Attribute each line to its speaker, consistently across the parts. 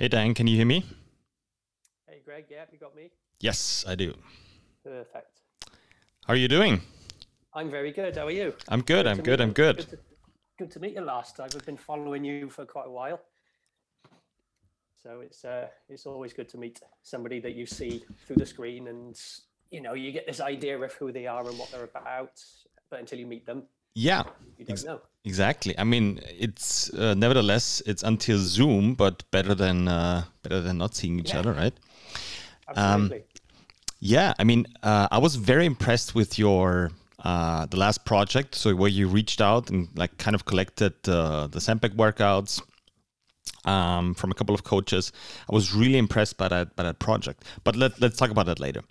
Speaker 1: Hey, Dan, can you hear me?
Speaker 2: Hey, Greg. Yeah, you got me?
Speaker 1: Yes, I do.
Speaker 2: Perfect.
Speaker 1: How are you doing?
Speaker 2: I'm very good. How are you?
Speaker 1: I'm good. I'm good. I'm good.
Speaker 2: Good to, good to meet you last time. I've been following you for quite a while. So it's uh, it's always good to meet somebody that you see through the screen and you know, you get this idea of who they are and what they're about, but until you meet them,
Speaker 1: yeah,
Speaker 2: you.
Speaker 1: Exactly. I mean, it's uh, nevertheless it's until Zoom, but better than uh, better than not seeing each
Speaker 2: Yeah.
Speaker 1: other, right?
Speaker 2: Absolutely.
Speaker 1: Yeah, I mean, uh, I was very impressed with your uh, the last project. So where you reached out and like kind of collected uh, the Sandbag workouts um, from a couple of coaches. I was really impressed by that by that project. But let let's talk about that later.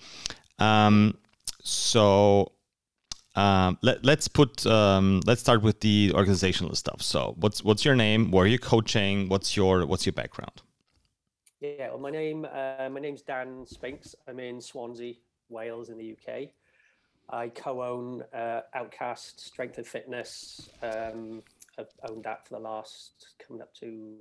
Speaker 1: Um, so um, let, let's put um, let's start with the organizational stuff. So what's what's your name? Where are you coaching? What's your what's your background?
Speaker 2: Yeah, well, my name uh, my name's Dan Spinks. I'm in Swansea, Wales, in the UK. I co-own uh, Outcast Strength and Fitness. Um, I've owned that for the last coming up to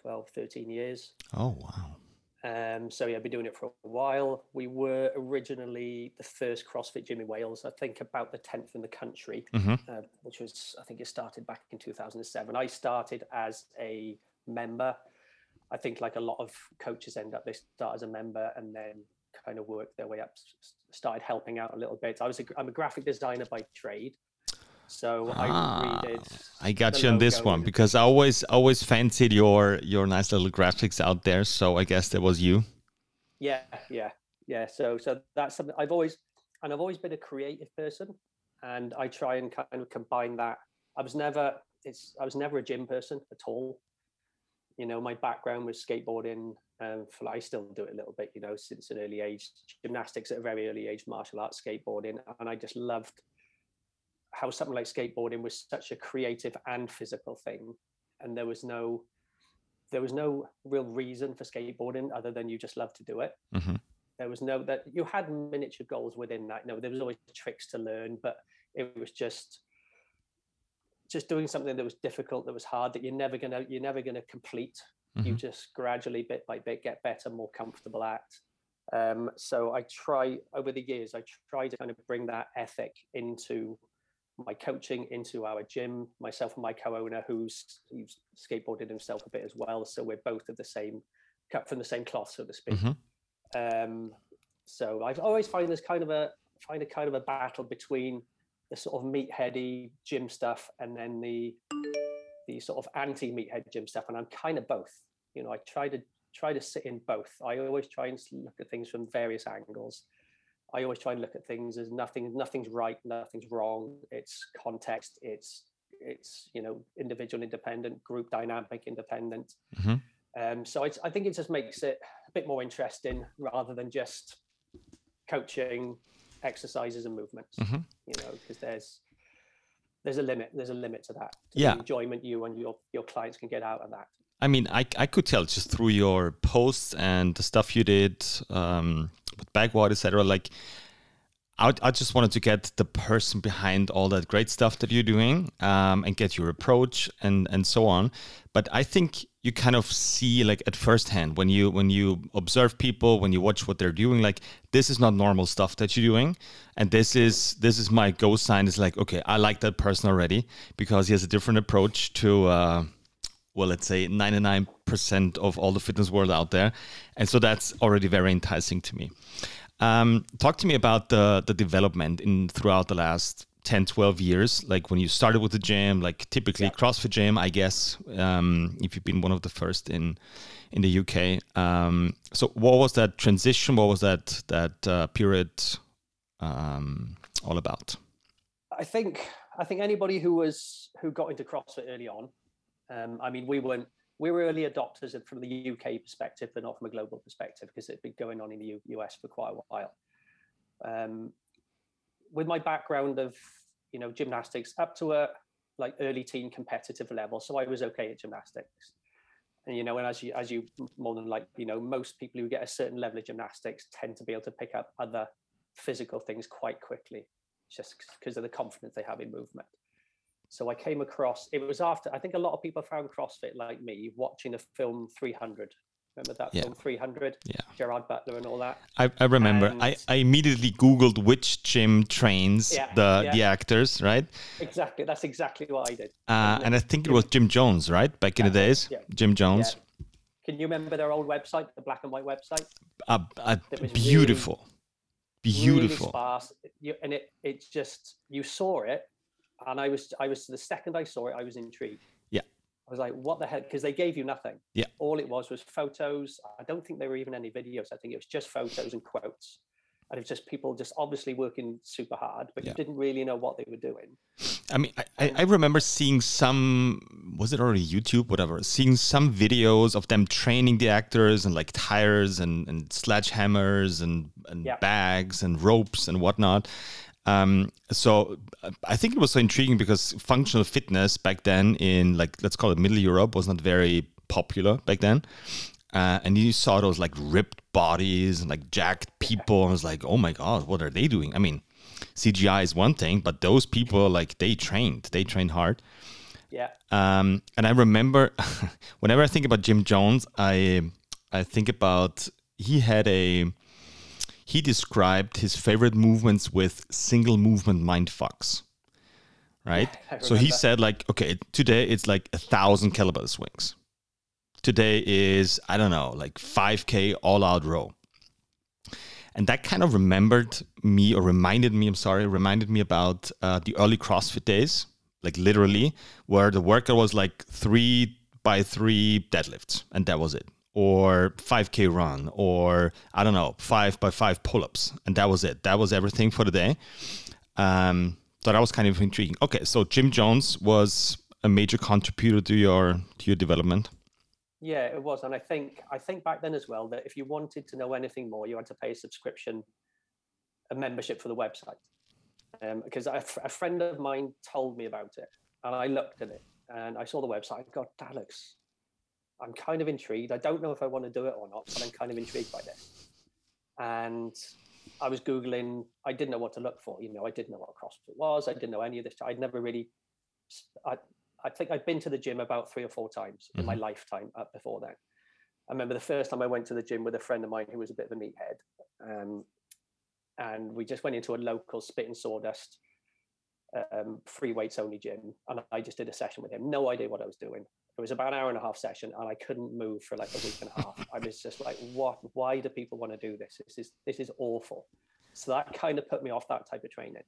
Speaker 2: 12, 13 years.
Speaker 1: Oh wow.
Speaker 2: Um, so yeah, I've been doing it for a while. We were originally the first CrossFit gym in Wales. I think about the tenth in the country,
Speaker 1: Mhm.
Speaker 2: uh, which was I think it started back in 2007. I started as a member. I think like a lot of coaches end up, they start as a member and then kind of work their way up. Started helping out a little bit. I was a, I'm a graphic designer by trade, so
Speaker 1: Ah,
Speaker 2: I redid.
Speaker 1: I got you on this one because I always always fancied your your nice little graphics out there. So I guess that was you.
Speaker 2: yeah yeah yeah so so that's something i've always and i've always been a creative person and i try and kind of combine that i was never it's i was never a gym person at all you know my background was skateboarding um for, i still do it a little bit you know since an early age gymnastics at a very early age martial arts skateboarding and i just loved how something like skateboarding was such a creative and physical thing and there was no there was no real reason for skateboarding other than you just love to do it.
Speaker 1: hmm
Speaker 2: There was no that you had miniature goals within that. No, there was always tricks to learn, but it was just just doing something that was difficult, that was hard, that you're never gonna you're never gonna complete. You
Speaker 1: Mhm.
Speaker 2: just gradually, bit by bit, get better, more comfortable at. Um, so I try over the years, I try to kind of bring that ethic into my coaching into our gym, myself and my co-owner who's who's skateboarded himself a bit as well. So we're both of the same cut from the same cloth, so to speak.
Speaker 1: Mhm.
Speaker 2: Um, so I've always find there's kind of a find a kind of a battle between the sort of meatheady gym stuff and then the the sort of anti meathead gym stuff. And I'm kind of both. You know, I try to try to sit in both. I always try and look at things from various angles. I always try and look at things as nothing, nothing's right, nothing's wrong. It's context. It's it's you know individual independent, group dynamic independent.
Speaker 1: Mhm.
Speaker 2: Um, so it's, I think it just makes it a bit more interesting rather than just coaching exercises and movements.
Speaker 1: Mhm.
Speaker 2: You know, because there's there's a limit. There's a limit to that. To
Speaker 1: Yeah.
Speaker 2: the enjoyment you and your your clients can get out of that.
Speaker 1: I mean, I, I could tell just through your posts and the stuff you did um, with Bagward, etc. Like, I, I just wanted to get the person behind all that great stuff that you're doing um, and get your approach and and so on. But I think you kind of see like at first hand when you when you observe people when you watch what they're doing like this is not normal stuff that you're doing and this is this is my go sign is like okay i like that person already because he has a different approach to uh, well, let's say 99% of all the fitness world out there. And so that's already very enticing to me. Um, talk to me about the, the development in throughout the last 10, 12 years, like when you started with the gym, like typically
Speaker 2: Yeah.
Speaker 1: CrossFit gym, I guess, um, if you've been one of the first in, in the UK. Um, so what was that transition? What was that, that uh, period um, all about?
Speaker 2: I think I think anybody who was who got into CrossFit early on, um, I mean, we weren't we were early adopters from the UK perspective, but not from a global perspective because it'd been going on in the U- US for quite a while. Um, with my background of you know gymnastics up to a like early teen competitive level, so I was okay at gymnastics. And you know, and as you as you more than like you know, most people who get a certain level of gymnastics tend to be able to pick up other physical things quite quickly, just because of the confidence they have in movement. So I came across. It was after I think a lot of people found CrossFit like me watching the film 300. Remember that
Speaker 1: Yeah.
Speaker 2: film 300?
Speaker 1: Yeah.
Speaker 2: Gerard Butler and all that.
Speaker 1: I, I remember.
Speaker 2: And-
Speaker 1: I, I immediately Googled which gym trains
Speaker 2: Yeah,
Speaker 1: the
Speaker 2: yeah.
Speaker 1: the actors, right?
Speaker 2: Exactly. That's exactly what I did.
Speaker 1: Uh, and I think it was Gym Jones, right? Back in the days. Gym Jones.
Speaker 2: Can you remember their old website, the black and white website?
Speaker 1: Uh, uh,
Speaker 2: It
Speaker 1: beautiful,
Speaker 2: really
Speaker 1: beautiful.
Speaker 2: sparse. You, and it it's just you saw it, and I was I was the second I saw it, I was intrigued.
Speaker 1: Yeah.
Speaker 2: I was like, what the heck? Because they gave you nothing.
Speaker 1: Yeah.
Speaker 2: All it was was photos. I don't think there were even any videos. I think it was just photos and quotes. And it's just people just obviously working super hard, but
Speaker 1: Yeah.
Speaker 2: you didn't really know what they were doing.
Speaker 1: I mean, I, I, remember seeing some, was it already YouTube, whatever, seeing some videos of them training the actors and like tires and, and sledgehammers and, and
Speaker 2: Yeah.
Speaker 1: bags and ropes and whatnot. Um, so uh, I think it was so intriguing because functional fitness back then in like, let's call it Middle Europe was not very popular back then. Uh, and you saw those like ripped bodies and like jacked people. I was like, oh my God, what are they doing? I mean, CGI is one thing, but those people like they trained, they trained hard.
Speaker 2: Yeah.
Speaker 1: Um, and I remember whenever I think about Gym Jones, I I think about he had a he described his favorite movements with single movement mind fucks. Right?
Speaker 2: I
Speaker 1: so he said like, okay, today it's like a thousand kettlebell swings. Today is, I don't know, like 5K all out row. And that kind of remembered me or reminded me, I'm sorry, reminded me about uh, the early CrossFit days, like literally, where the workout was like three by three deadlifts, and that was it. Or 5K run, or I don't know, five by five pull ups, and that was it. That was everything for the day. Um, so that was kind of intriguing. Okay, so Gym Jones was a major contributor to your to your development.
Speaker 2: Yeah, it was, and I think I think back then as well that if you wanted to know anything more, you had to pay a subscription, a membership for the website. Um, because a, friend of mine told me about it, and I looked at it, and I saw the website. That looks. I'm kind of intrigued. I don't know if I want to do it or not, but I'm kind of intrigued by this. And I was googling. I didn't know what to look for. You know, I didn't know what CrossFit was. I didn't know any of this. I'd never really. I, I think I'd been to the gym about three or four times in my lifetime up before then. I remember the first time I went to the gym with a friend of mine who was a bit of a meathead. Um, and we just went into a local spit and sawdust um, free weights only gym. And I just did a session with him. No idea what I was doing. It was about an hour and a half session and I couldn't move for like a week and a half. I was just like, what, why do people want to do this? This is, this is awful. So that kind of put me off that type of training.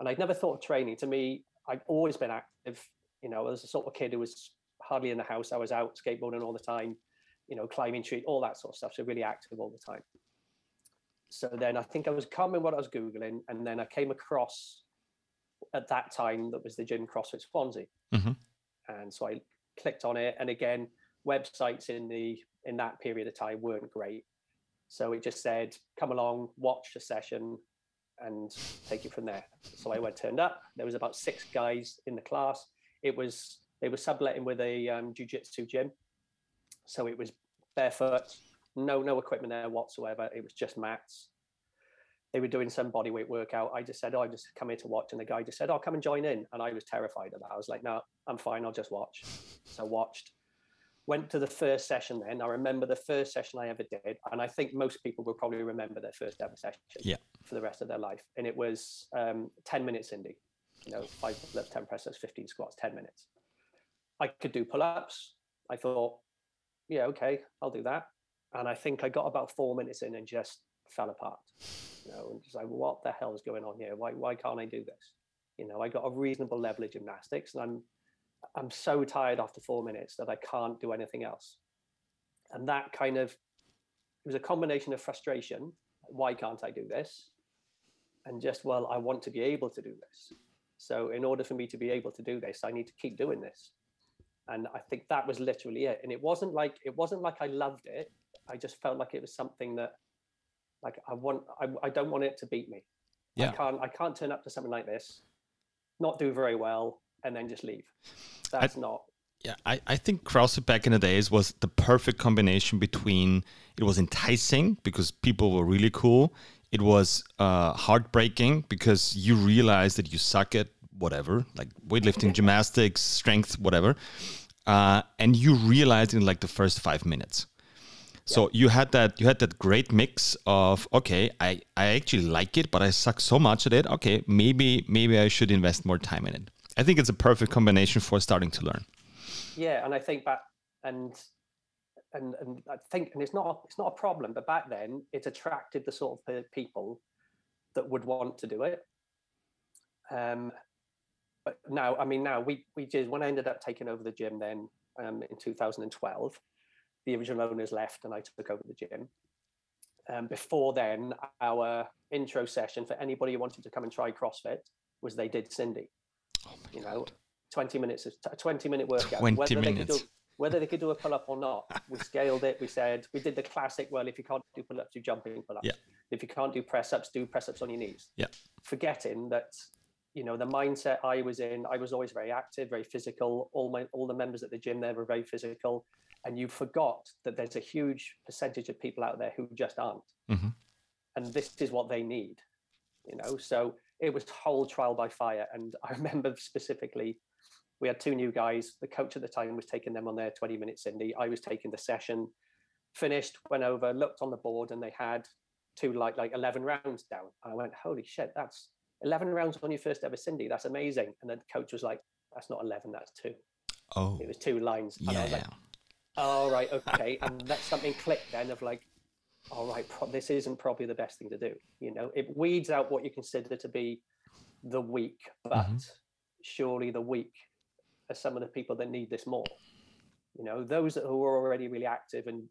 Speaker 2: And I'd never thought of training. To me, I've always been active. You know, was the sort of kid who was hardly in the house. I was out skateboarding all the time, you know, climbing tree, all that sort of stuff. So really active all the time. So then I think I was coming what I was Googling, and then I came across at that time that was the gym CrossFit Swansea.
Speaker 1: Mhm.
Speaker 2: And so I clicked on it. And again, websites in the in that period of time weren't great. So it just said, come along, watch the session and take it from there. So I went turned up. There was about six guys in the class. It was they were subletting with a um, jiu-jitsu gym. So it was barefoot, no no equipment there whatsoever. It was just mats. They were doing some bodyweight workout. I just said, "Oh, I just come here to watch," and the guy just said, "Oh, come and join in." And I was terrified of that. I was like, "No, I'm fine. I'll just watch." So I watched. Went to the first session. Then I remember the first session I ever did, and I think most people will probably remember their first ever session
Speaker 1: Yeah.
Speaker 2: for the rest of their life. And it was um, ten minutes, Cindy. You know, five pull-ups, ten presses, fifteen squats, ten minutes. I could do pull-ups. I thought, yeah, okay, I'll do that. And I think I got about four minutes in and just fell apart. You know, and just like, what the hell is going on here? Why why can't I do this? You know, I got a reasonable level of gymnastics, and I'm I'm so tired after four minutes that I can't do anything else. And that kind of it was a combination of frustration. Why can't I do this? And just well, I want to be able to do this. So in order for me to be able to do this, I need to keep doing this. And I think that was literally it. And it wasn't like it wasn't like I loved it. I just felt like it was something that like I want I, I don't want it to beat me.
Speaker 1: Yeah.
Speaker 2: I can't I can't turn up to something like this, not do very well, and then just leave. That's not
Speaker 1: Yeah, I, I think CrossFit back in the days was the perfect combination between it was enticing because people were really cool. It was uh, heartbreaking because you realize that you suck at whatever, like weightlifting, gymnastics, strength, whatever, uh, and you realize in like the first five minutes. So you had that you had that great mix of okay, I I actually like it, but I suck so much at it. Okay, maybe maybe I should invest more time in it. I think it's a perfect combination for starting to learn.
Speaker 2: Yeah, and I think back and and and I think and it's not it's not a problem, but back then it attracted the sort of people that would want to do it. Um, but now, I mean, now we we just when I ended up taking over the gym then um, in 2012, the original owners left and I took over the gym. Um, before then, our intro session for anybody who wanted to come and try CrossFit was they did Cindy. Oh you God. know, 20 minutes, a 20 minute workout.
Speaker 1: 20 whether minutes.
Speaker 2: They could do, whether they could do a pull up or not, we scaled it. We said, we did the classic, well, if you can't do pull ups, do jumping pull ups.
Speaker 1: Yeah.
Speaker 2: If you can't do press ups, do press ups on your knees.
Speaker 1: Yeah.
Speaker 2: Forgetting that you know the mindset I was in, I was always very active, very physical. All my all the members at the gym there were very physical and you forgot that there's a huge percentage of people out there who just aren't.
Speaker 1: Mm-hmm.
Speaker 2: and this is what they need you know? So it was whole trial by fire. And i remember specifically we had two new guys. The coach at the time was taking them on their 20 minute cindy. I was taking the session. Finished went over looked on the board and they had two like like 11 rounds down. And i went holy shit that's 11 rounds on your first ever cindy. That's amazing. And then the coach was like that's not 11 that's two.
Speaker 1: Oh.
Speaker 2: It was two lines. And
Speaker 1: yeah.
Speaker 2: i was like oh right okay and let something clicked then of like all right pro- this isn't probably the best thing to do you know it weeds out what you consider to be the weak but mm-hmm. surely the weak are some of the people that need this more you know those who are already really active and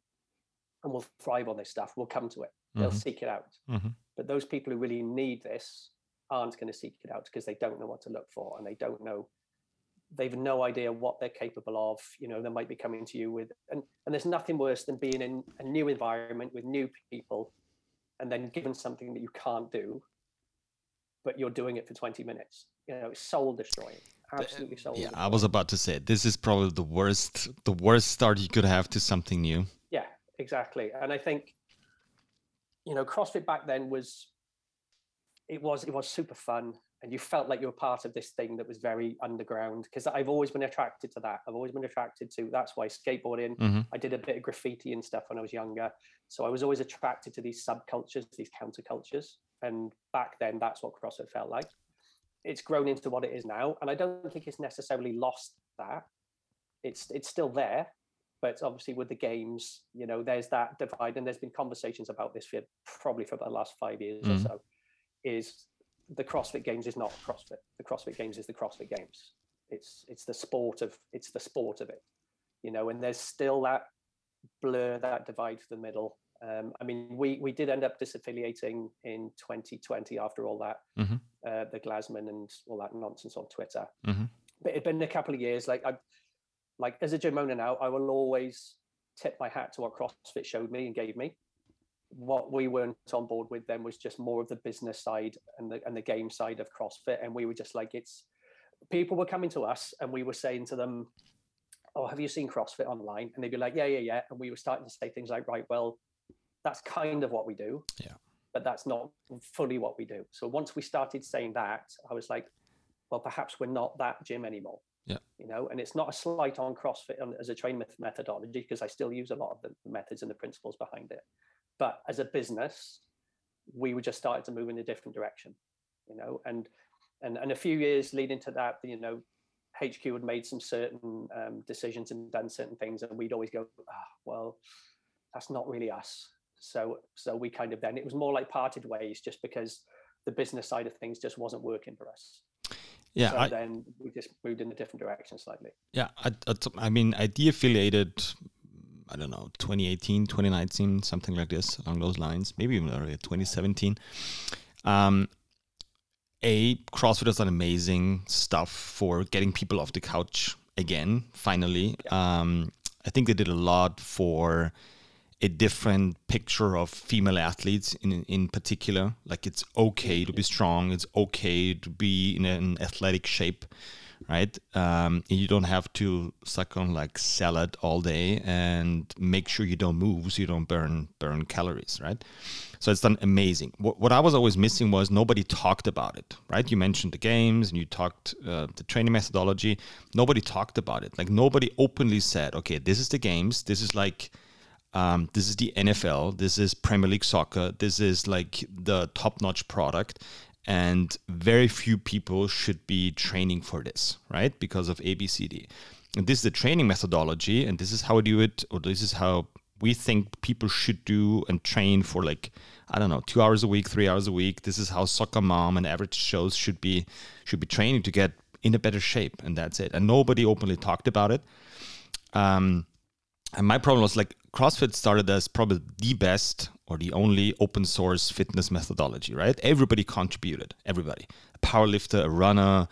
Speaker 2: and will thrive on this stuff will come to it they'll mm-hmm. seek it out
Speaker 1: mm-hmm.
Speaker 2: but those people who really need this aren't going to seek it out because they don't know what to look for and they don't know they've no idea what they're capable of you know they might be coming to you with and and there's nothing worse than being in a new environment with new people and then given something that you can't do but you're doing it for 20 minutes. You know it's soul destroying absolutely soul
Speaker 1: yeah
Speaker 2: destroying.
Speaker 1: i was about to say this is probably the worst the worst start you could have to something new.
Speaker 2: Yeah exactly and i think you know crossfit back then was it was it was super fun and you felt like you were part of this thing that was very underground because I've always been attracted to that. I've always been attracted to that's why skateboarding.
Speaker 1: Mm-hmm.
Speaker 2: I did a bit of graffiti and stuff when I was younger, so I was always attracted to these subcultures, these countercultures. And back then, that's what CrossFit felt like. It's grown into what it is now, and I don't think it's necessarily lost that. It's it's still there, but obviously with the games, you know, there's that divide, and there's been conversations about this for probably for the last five years mm-hmm. or so. Is the CrossFit Games is not CrossFit. The CrossFit Games is the CrossFit Games. It's it's the sport of it's the sport of it, you know. And there's still that blur, that divide to the middle. Um, I mean, we we did end up disaffiliating in 2020 after all that,
Speaker 1: mm-hmm.
Speaker 2: uh, the Glassman and all that nonsense on Twitter.
Speaker 1: Mm-hmm.
Speaker 2: But it's been a couple of years. Like I, like as a gym owner now, I will always tip my hat to what CrossFit showed me and gave me what we weren't on board with then was just more of the business side and the and the game side of CrossFit, and we were just like, it's people were coming to us and we were saying to them, "Oh, have you seen CrossFit online?" And they'd be like, "Yeah, yeah, yeah," and we were starting to say things like, "Right, well, that's kind of what we do,
Speaker 1: yeah,
Speaker 2: but that's not fully what we do." So once we started saying that, I was like, "Well, perhaps we're not that gym anymore."
Speaker 1: Yeah.
Speaker 2: You know, and it's not a slight on CrossFit as a training methodology because I still use a lot of the methods and the principles behind it. But as a business, we were just starting to move in a different direction, you know, and and and a few years leading to that, you know, HQ had made some certain um, decisions and done certain things, and we'd always go, ah, well, that's not really us. So so we kind of then it was more like parted ways, just because the business side of things just wasn't working for us.
Speaker 1: Yeah,
Speaker 2: so I, then we just moved in a different direction slightly.
Speaker 1: Yeah, I, I, I mean, I de-affiliated I don't know, 2018, 2019, something like this, along those lines, maybe even earlier, 2017. Um, a CrossFit has done amazing stuff for getting people off the couch again. Finally, um, I think they did a lot for a different picture of female athletes in in particular. Like it's okay to be strong. It's okay to be in an athletic shape. Right? Um, you don't have to suck on like salad all day and make sure you don't move so you don't burn burn calories, right? So it's done amazing. What, what I was always missing was nobody talked about it, right? You mentioned the games and you talked uh, the training methodology. Nobody talked about it. Like nobody openly said, okay, this is the games. This is like um, this is the NFL. This is Premier League soccer. This is like the top notch product and very few people should be training for this, right? Because of ABCD. And this is the training methodology, and this is how I do it, or this is how we think people should do and train for like I don't know, two hours a week, three hours a week. This is how soccer mom and average shows should be should be training to get in a better shape, and that's it. And nobody openly talked about it. Um, and my problem was like CrossFit started as probably the best or the only open source fitness methodology, right? Everybody contributed, everybody. A powerlifter, a runner,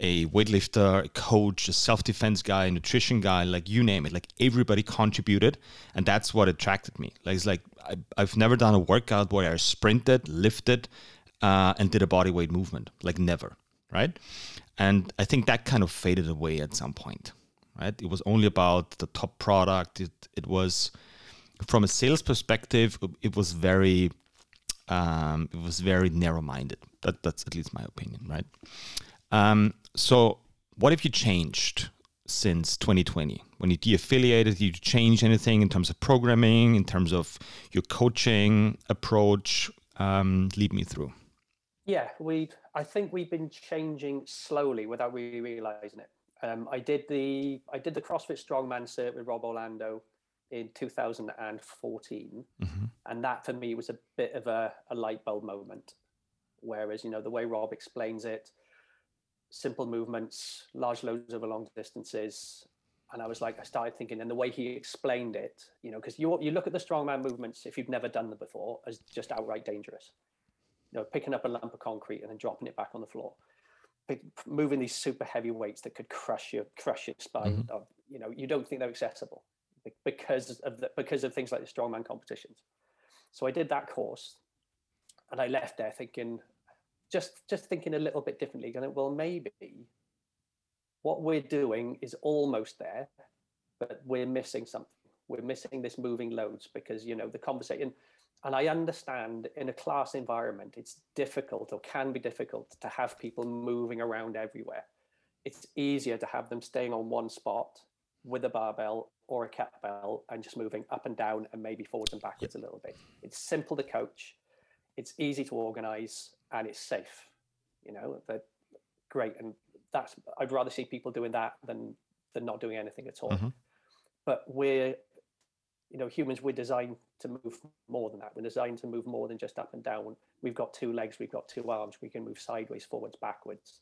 Speaker 1: a weightlifter, a coach, a self defense guy, a nutrition guy, like you name it. Like everybody contributed. And that's what attracted me. Like, it's like I, have never done a workout where I sprinted, lifted, uh, and did a body weight movement. Like, never, right? And I think that kind of faded away at some point, right? It was only about the top product. It, it was from a sales perspective, it was very um, it was very narrow-minded. That, that's at least my opinion, right? Um, so, what have you changed since 2020? When you de-affiliated, did you change anything in terms of programming, in terms of your coaching approach? Um, lead me through.
Speaker 2: Yeah, we. I think we've been changing slowly without really realizing it. Um, I did the I did the CrossFit Strongman cert with Rob Orlando in 2014 mm-hmm. and that for me was a bit of a, a light bulb moment. Whereas you know the way rob explains it simple movements large loads over long distances. And i was like i started thinking and the way he explained it you know because you you look at the strongman movements if you've never done them before as just outright dangerous. You know picking up a lump of concrete and then dropping it back on the floor moving these super heavy weights that could crush your crush your spine mm-hmm. you know you don't think they're accessible because of the, because of things like the strongman competitions. So I did that course, and I left there thinking, just just thinking a little bit differently. Going, well, maybe what we're doing is almost there, but we're missing something. We're missing this moving loads because you know the conversation. And I understand in a class environment, it's difficult or can be difficult to have people moving around everywhere. It's easier to have them staying on one spot with a barbell or a kettlebell and just moving up and down and maybe forwards and backwards yep. a little bit. It's simple to coach, it's easy to organize, and it's safe. You know, that great. And that's I'd rather see people doing that than than not doing anything at all. Mm-hmm. But we're you know, humans we're designed to move more than that. We're designed to move more than just up and down. We've got two legs, we've got two arms, we can move sideways, forwards, backwards.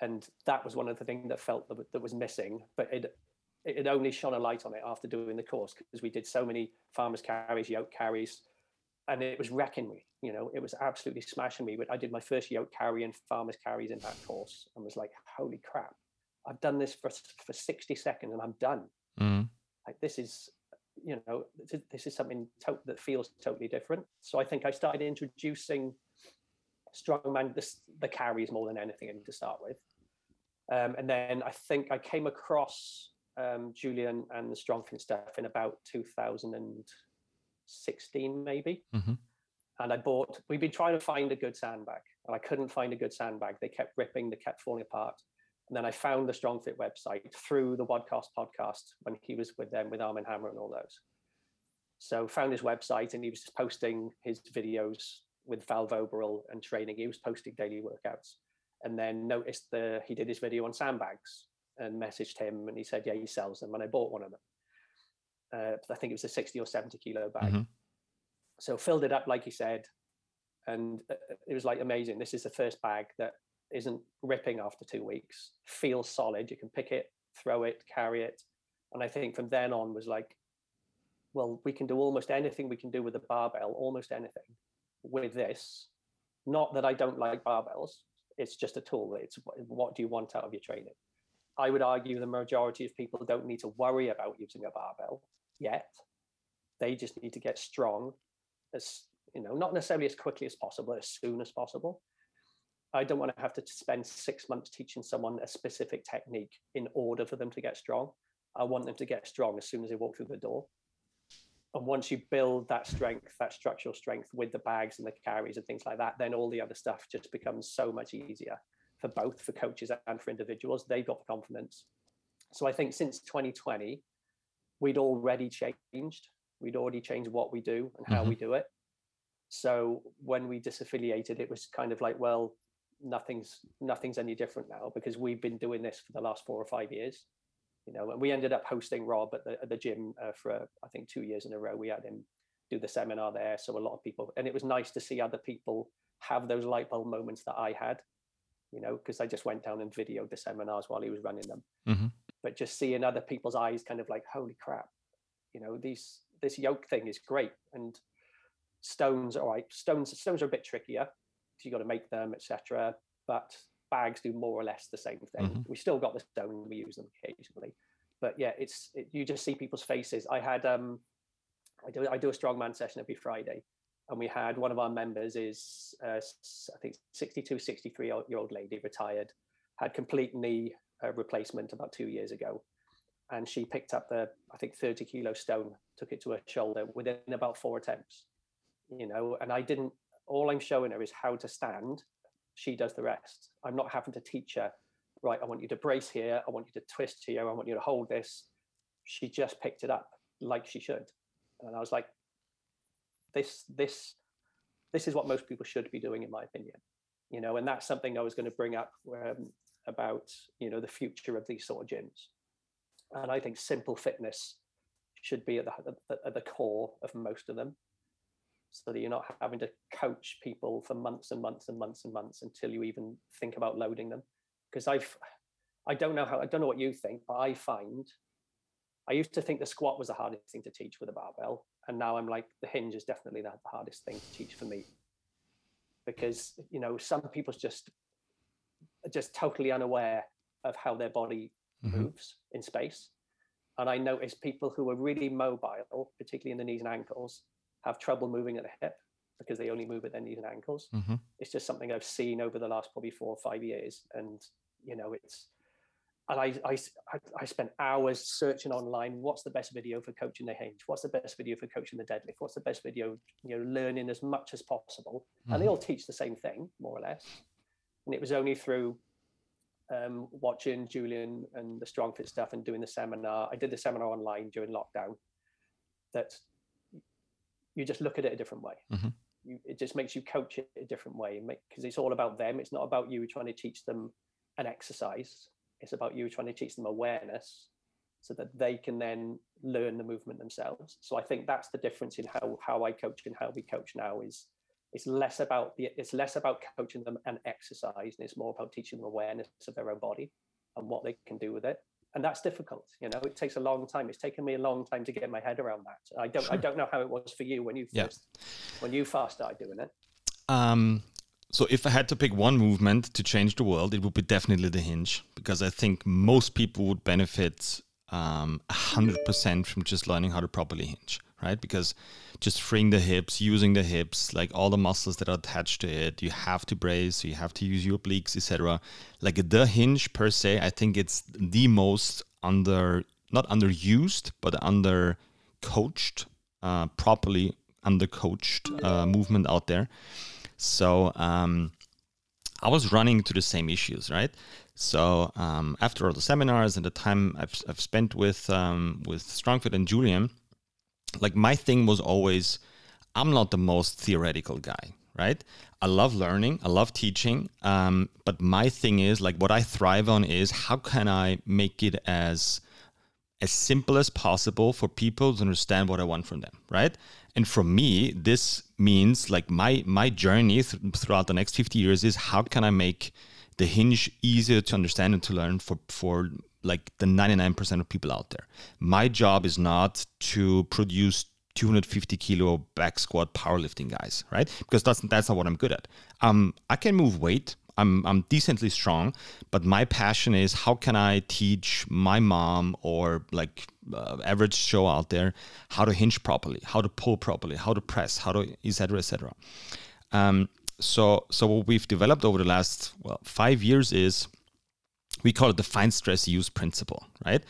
Speaker 2: And that was one of the things that felt that, that was missing. But it it only shone a light on it after doing the course because we did so many farmers carries, yoke carries, and it was wrecking me. You know, it was absolutely smashing me. But I did my first yoke carry and farmers carries in that course, and was like, "Holy crap! I've done this for for sixty seconds, and I'm done. Mm. Like this is, you know, this is something to- that feels totally different." So I think I started introducing strongman the, the carries more than anything to start with, um, and then I think I came across um, Julian and the Strongfit stuff in about 2016, maybe. Mm-hmm. And I bought, we've been trying to find a good sandbag, and I couldn't find a good sandbag. They kept ripping, they kept falling apart. And then I found the Strongfit website through the WODcast podcast when he was with them, with Armen Hammer and all those. So found his website, and he was just posting his videos with Val Voboril and training. He was posting daily workouts, and then noticed the he did his video on sandbags, and messaged him, and he said, "Yeah, he sells them." And I bought one of them. Uh, I think it was a sixty or seventy kilo bag. Mm-hmm. So filled it up like he said, and uh, it was like amazing. This is the first bag that isn't ripping after two weeks. Feels solid. You can pick it, throw it, carry it, and I think from then on was like, well, we can do almost anything we can do with a barbell, almost anything with this. Not that I don't like barbells. It's just a tool. It's what do you want out of your training? I would argue the majority of people don't need to worry about using a barbell yet. They just need to get strong as you know, not necessarily as quickly as possible, as soon as possible. I don't want to have to spend six months teaching someone a specific technique in order for them to get strong. I want them to get strong as soon as they walk through the door. And once you build that strength, that structural strength with the bags and the carries and things like that, then all the other stuff just becomes so much easier for both for coaches and for individuals. They've got the confidence. So I think since 2020, we'd already changed. We'd already changed what we do and how mm-hmm. we do it. So when we disaffiliated, it was kind of like, well, nothing's nothing's any different now because we've been doing this for the last four or five years you know and we ended up hosting rob at the, at the gym uh, for uh, i think two years in a row. We had him do the seminar there so a lot of people and it was nice to see other people have those light bulb moments that i had you know because i just went down and videoed the seminars while he was running them. Mm-hmm. but just seeing other people's eyes kind of like holy crap you know these this yoke thing is great and stones all right stones stones are a bit trickier you got to make them, etc. But bags do more or less the same thing. Mm-hmm. We still got the stone, we use them occasionally, but yeah, it's it, you just see people's faces. I had um, I do I do a strongman session every Friday, and we had one of our members is uh, I think 62, 63 year old lady, retired, had complete knee uh, replacement about two years ago, and she picked up the I think 30 kilo stone, took it to her shoulder within about four attempts, you know, and I didn't all I'm showing her is how to stand. She does the rest. I'm not having to teach her, right, I want you to brace here. I want you to twist here. I want you to hold this. She just picked it up like she should. And I was like, this, this, this is what most people should be doing, in my opinion. You know, and that's something I was going to bring up um, about, you know, the future of these sort of gyms. And I think simple fitness should be at the, at the core of most of them so that you're not having to coach people for months and months and months and months until you even think about loading them. Because I've, I don't know how, I don't know what you think, but I find, I used to think the squat was the hardest thing to teach with a barbell. And now I'm like, the hinge is definitely the hardest thing to teach for me. Because, you know, some people's just, just totally unaware of how their body mm-hmm. moves in space. And I notice people who are really mobile, particularly in the knees and ankles, have trouble moving at the hip because they only move at their knees and ankles. Mm-hmm. It's just something I've seen over the last probably four or five years. And, you know, it's, and I, I, I spent hours searching online. What's the best video for coaching the hinge? What's the best video for coaching the deadlift? What's the best video, you know, learning as much as possible? Mm-hmm. And they mm-hmm. all teach the same thing, more or less. And it was only through um, watching Julian and the Strong Fit stuff and doing the seminar. I did the seminar online during lockdown that you just look at it a different way. Mm-hmm. You, it just makes you coach it a different way because it's all about them. It's not about you trying to teach them an exercise. It's about you trying to teach them awareness so that they can then learn the movement themselves. So I think that's the difference in how how I coach and how we coach now is it's less about the it's less about coaching them an exercise and it's more about teaching them awareness of their own body and what they can do with it and that's difficult you know it takes a long time it's taken me a long time to get my head around that i don't sure. i don't know how it was for you when you first yeah. when you first started doing it
Speaker 1: um so if i had to pick one movement to change the world it would be definitely the hinge because i think most people would benefit um, 100% from just learning how to properly hinge right? Because just freeing the hips, using the hips, like all the muscles that are attached to it, you have to brace, you have to use your obliques, etc. Like the hinge per se, I think it's the most under not underused, but under coached, uh, properly under coached uh, movement out there. So um, I was running into the same issues, right? So um, after all the seminars and the time I've, I've spent with um, with Strongfit and Julian, like my thing was always i'm not the most theoretical guy right? I love learning i love teaching um, but my thing is like what i thrive on is how can i make it as as simple as possible for people to understand what i want from them right? And for me this means like my my journey th- throughout the next 50 years is how can i make the hinge easier to understand and to learn for for like the 99% of people out there. My job is not to produce 250 kilo back squat powerlifting guys, right? Because that's that's not what I'm good at. Um, I can move weight. I'm I'm decently strong, but my passion is how can I teach my mom or like uh, average Joe out there how to hinge properly, how to pull properly, how to press, how to etc. etc. Um, so so what we've developed over the last well five years is we call it the fine stress use principle, right?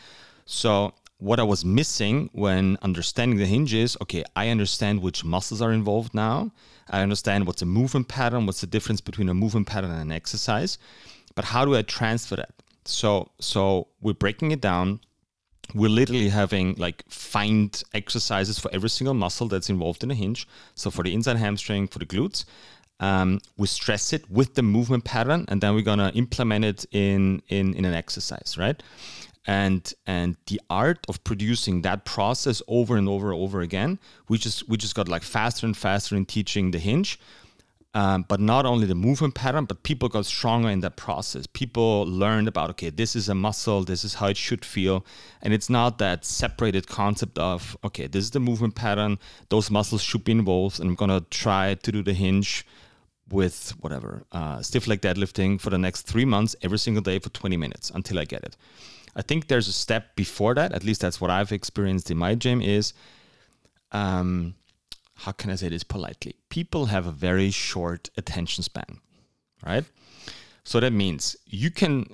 Speaker 1: So what I was missing when understanding the hinges, okay, I understand which muscles are involved now. I understand what's a movement pattern, what's the difference between a movement pattern and an exercise. But how do I transfer that? So so we're breaking it down. We're literally having like find exercises for every single muscle that's involved in a hinge. So for the inside hamstring, for the glutes, um, we stress it with the movement pattern, and then we're gonna implement it in in in an exercise, right? and and the art of producing that process over and over and over again we just we just got like faster and faster in teaching the hinge um, but not only the movement pattern but people got stronger in that process people learned about okay this is a muscle this is how it should feel and it's not that separated concept of okay this is the movement pattern those muscles should be involved and i'm gonna try to do the hinge with whatever uh, stiff leg deadlifting for the next three months every single day for 20 minutes until i get it I think there's a step before that. At least that's what I've experienced in my gym. Is um, how can I say this politely? People have a very short attention span, right? So that means you can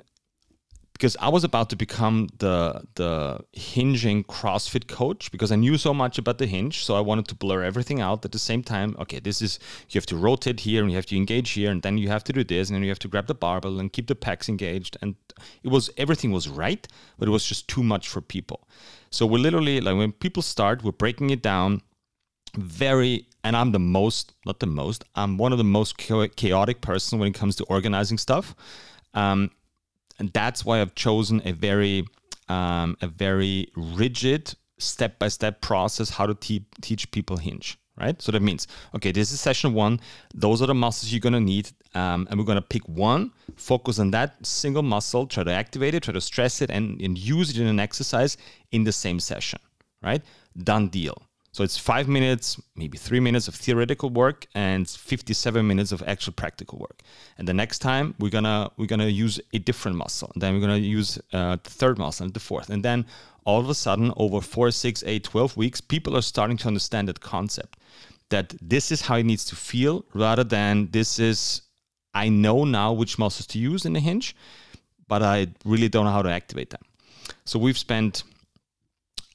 Speaker 1: because I was about to become the the hinging CrossFit coach because I knew so much about the hinge, so I wanted to blur everything out at the same time. Okay, this is you have to rotate here and you have to engage here, and then you have to do this, and then you have to grab the barbell and keep the pecs engaged, and it was everything was right, but it was just too much for people. So we're literally like when people start, we're breaking it down very and i'm the most not the most i'm one of the most chaotic person when it comes to organizing stuff um, and that's why I've chosen a very um, a very rigid step by step process how to te- teach people hinge. Right, so that means okay, this is session one. Those are the muscles you're gonna need, um, and we're gonna pick one, focus on that single muscle, try to activate it, try to stress it, and, and use it in an exercise in the same session. Right, done deal. So it's five minutes, maybe three minutes of theoretical work and 57 minutes of actual practical work. And the next time we're gonna we're gonna use a different muscle. And then we're gonna use uh, the third muscle and the fourth. And then all of a sudden, over four, six, eight, 12 weeks, people are starting to understand that concept. That this is how it needs to feel, rather than this is I know now which muscles to use in the hinge, but I really don't know how to activate them. So we've spent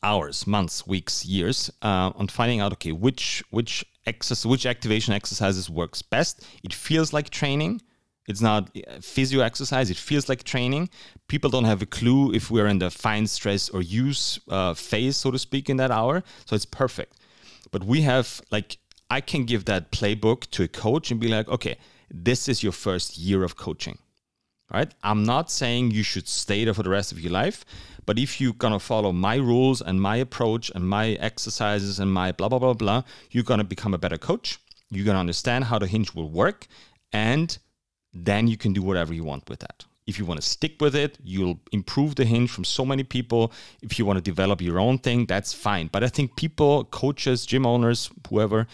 Speaker 1: hours, months, weeks, years uh, on finding out okay which which exercise, which activation exercises works best. It feels like training. It's not uh, physio exercise. It feels like training. People don't have a clue if we're in the fine stress or use uh, phase, so to speak, in that hour. So it's perfect. But we have like I can give that playbook to a coach and be like, okay, this is your first year of coaching. Right? I'm not saying you should stay there for the rest of your life, but if you're gonna follow my rules and my approach and my exercises and my blah blah blah blah, you're gonna become a better coach. You're gonna understand how the hinge will work, and then you can do whatever you want with that. If you want to stick with it, you'll improve the hinge from so many people. If you want to develop your own thing, that's fine. But I think people, coaches, gym owners, whoever,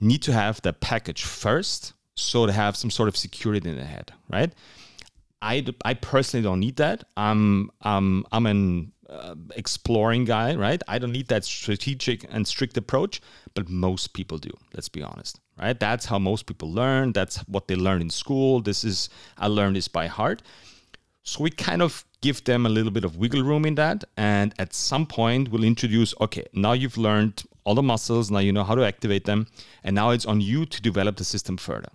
Speaker 1: need to have the package first so they have some sort of security in their head, right? I, I personally don't need that. I'm I'm I'm an uh, exploring guy, right? I don't need that strategic and strict approach, but most people do. Let's be honest, right? That's how most people learn. That's what they learn in school. This is I learned this by heart. So we kind of give them a little bit of wiggle room in that, and at some point we'll introduce. Okay, now you've learned all the muscles. Now you know how to activate them, and now it's on you to develop the system further.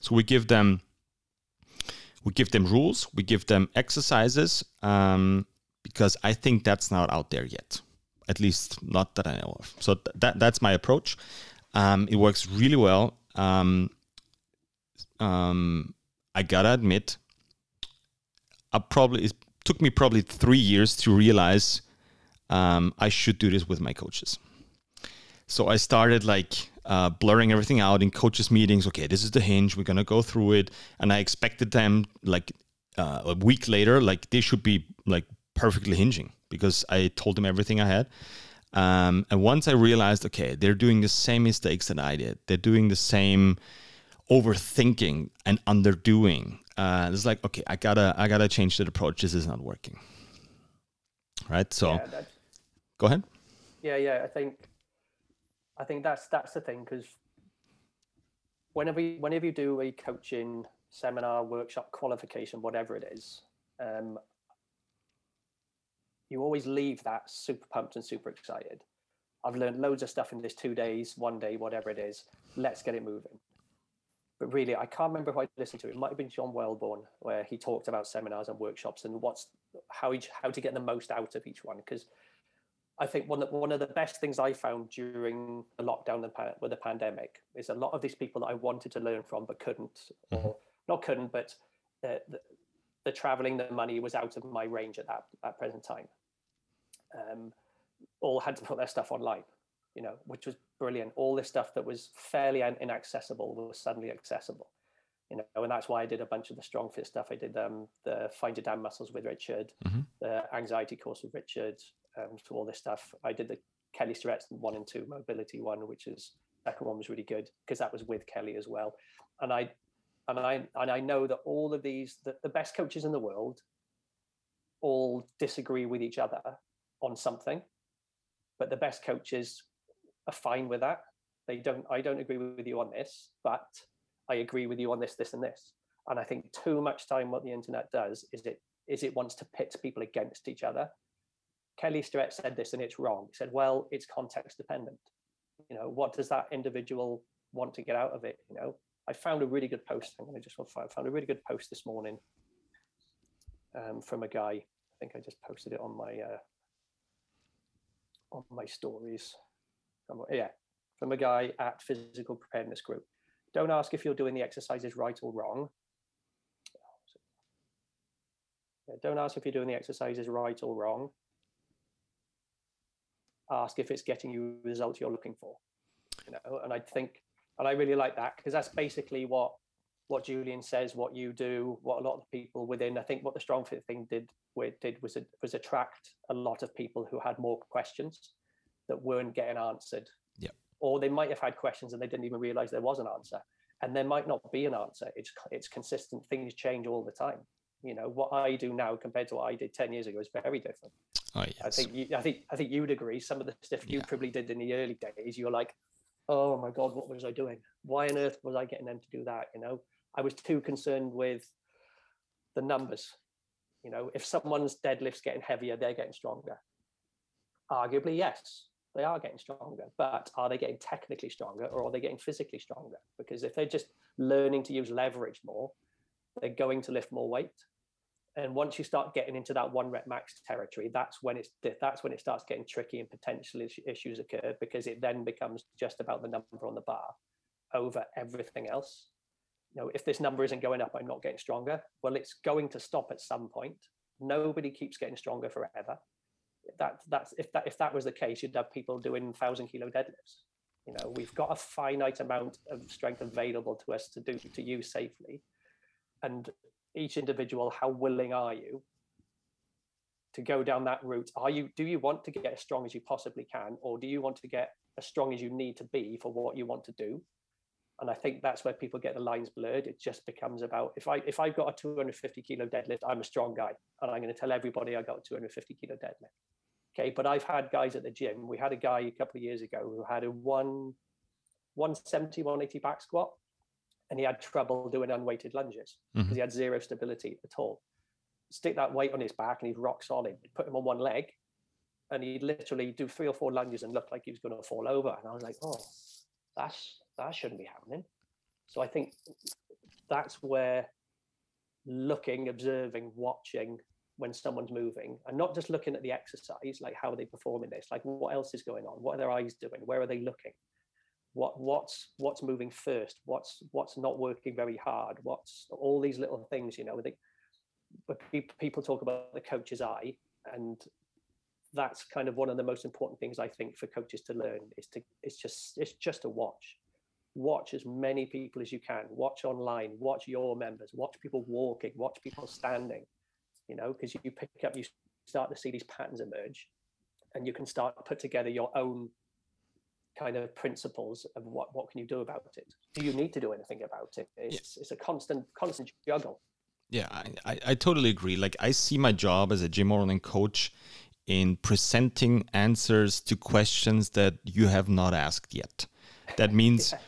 Speaker 1: So we give them we give them rules, we give them exercises, um, because I think that's not out there yet, at least not that I know of. So th- that that's my approach. Um, it works really well. Um, um, I gotta admit, I probably it took me probably three years to realize um, I should do this with my coaches. So I started like uh, blurring everything out in coaches meetings. Okay, this is the hinge. We're gonna go through it, and I expected them like uh, a week later, like they should be like perfectly hinging because I told them everything I had. Um, and once I realized, okay, they're doing the same mistakes that I did. They're doing the same overthinking and underdoing. Uh, it's like, okay, I gotta, I gotta change the approach. This is not working. Right. So, yeah, go ahead.
Speaker 2: Yeah, yeah. I think I think that's that's the thing because whenever you, whenever you do a coaching seminar, workshop, qualification, whatever it is, um, you always leave that super pumped and super excited. I've learned loads of stuff in this two days, one day, whatever it is. Let's get it moving. But really, I can't remember who I listened to. It might have been John Welbourn, where he talked about seminars and workshops and what's how each how to get the most out of each one. Because I think one of, one of the best things I found during the lockdown with the pandemic is a lot of these people that I wanted to learn from but couldn't, mm-hmm. or not couldn't, but the, the, the, traveling, the money was out of my range at that, that present time. Um, all had to put their stuff online, you know, which was brilliant. All this stuff that was fairly inaccessible was suddenly accessible, you know, and that's why I did a bunch of the StrongFit stuff. I did um, the find your damn muscles with Richard, mm-hmm. the anxiety course with Richard, um, to all this stuff. I did the Kelly Starrett's one and two mobility one, which is second one was really good because that was with Kelly as well. And I and I and I know that all of these the, the best coaches in the world all disagree with each other on something, but the best coaches are fine with that. They don't I don't agree with you on this, but I agree with you on this, this, and this. And I think too much time what the internet does is it is it wants to pit people against each other Kelly Starrett said this and it's wrong. He said, well, it's context dependent. You know, what does that individual want to get out of it? You know, I found a really good post. I'm going to just I found a really good post this morning um, from a guy. I think I just posted it on my uh, on my stories. Yeah, from a guy at Physical Preparedness Group. Don't ask if you're doing the exercises right or wrong. Yeah, don't ask if you're doing the exercises right or wrong ask if it's getting you the results you're looking for you know and i think and i really like that because that's basically what what julien says what you do what a lot of people within i think what the StrongFit thing did did was was attract a lot of people who had more questions that weren't getting answered.
Speaker 1: Yeah.
Speaker 2: Or they might have had questions and they didn't even realize there was an answer and there might not be an answer. It's it's consistent things change all the time. You know what i do now compared to what i did 10 years ago is very different
Speaker 1: Oh, yes.
Speaker 2: I think you, I think I think you'd agree. Some of the stuff you yeah. probably did in the early days, you're like, oh my god, what was I doing? Why on earth was I getting them to do that? You know, I was too concerned with the numbers. You know, if someone's deadlift's getting heavier, they're getting stronger. Arguably, yes, they are getting stronger, but are they getting technically stronger or are they getting physically stronger? Because if they're just learning to use leverage more, they're going to lift more weight and once you start getting into that one rep max territory that's when it's that's when it starts getting tricky and potential issues occur because it then becomes just about the number on the bar over everything else. You know if this number isn't going up i'm not getting stronger. Well it's going to stop at some point. Nobody keeps getting stronger forever. That that's if that if that was the case you'd have people doing thousand kilo deadlifts. You know we've got a finite amount of strength available to us to do to use safely. And each individual how willing are you to go down that route? Are you do you want to get as strong as you possibly can or do you want to get as strong as you need to be for what you want to do? And i think that's where people get the lines blurred. It just becomes about if i if i've got a 250 kilo deadlift i'm a strong guy and i'm going to tell everybody i got a 250 kilo deadlift. Okay but i've had guys at the gym. We had a guy a couple of years ago who had a one 170 180 back squat and he had trouble doing unweighted lunges because mm-hmm. he had zero stability at all. Stick that weight on his back and he's rock solid. Put him on one leg and he'd literally do three or four lunges and look like he was going to fall over. And I was like, oh, that's that shouldn't be happening. So I think that's where looking, observing, watching when someone's moving and not just looking at the exercise, like how are they performing this? Like what else is going on? What are their eyes doing? Where are they looking? What what's what's moving first? What's what's not working very hard? What's all these little things you know they, but people talk about the coach's eye and that's kind of one of the most important things i think for coaches to learn is to it's just it's just to watch. Watch as many people as you can. Watch online. Watch your members. Watch people walking. Watch people standing you know because you pick up you start to see these patterns emerge and you can start to put together your own kind of principles of what what can you do about it do you need to do anything about it it's, yeah. it's a constant constant juggle
Speaker 1: yeah I, I, I totally agree like i see my job as a gym owner coach in presenting answers to questions that you have not asked yet that means yeah.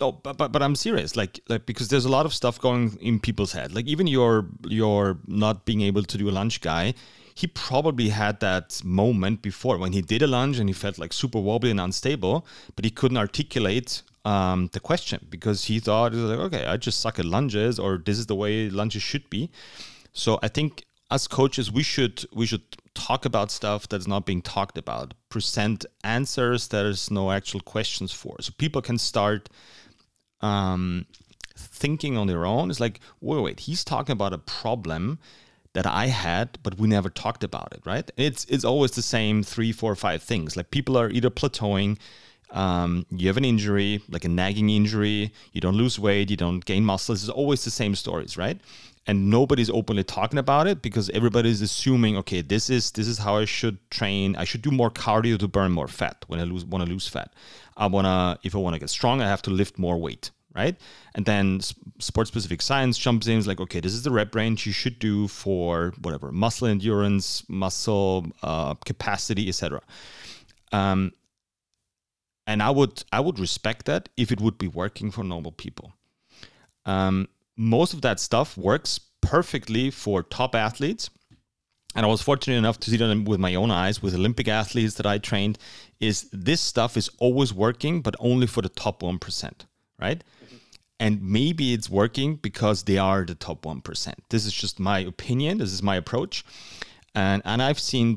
Speaker 1: no, but, but but I'm serious. Like like because there's a lot of stuff going in people's head. Like even your your not being able to do a lunge guy, he probably had that moment before when he did a lunge and he felt like super wobbly and unstable, but he couldn't articulate um, the question because he thought, like, okay, I just suck at lunges, or this is the way lunges should be. So I think as coaches, we should we should talk about stuff that's not being talked about, present answers there's no actual questions for, so people can start um, thinking on their own. It's like, wait, wait, he's talking about a problem that I had, but we never talked about it, right? It's it's always the same three, four, five things. Like people are either plateauing, um, you have an injury, like a nagging injury, you don't lose weight, you don't gain muscle. It's always the same stories, right? And nobody's openly talking about it because everybody's assuming, okay, this is this is how I should train. I should do more cardio to burn more fat when I lose want to lose fat. I wanna if I want to get strong, I have to lift more weight right? And then sports specific science jumps in. is like, okay, this is the rep range you should do for whatever muscle endurance, muscle uh, capacity, etc. Um, and I would I would respect that if it would be working for normal people. Um, most of that stuff works perfectly for top athletes. And I was fortunate enough to see that with my own eyes with Olympic athletes that I trained. Is this stuff is always working, but only for the top one percent, right? and maybe it's working because they are the top 1% this is just my opinion. This is my approach. And and i've seen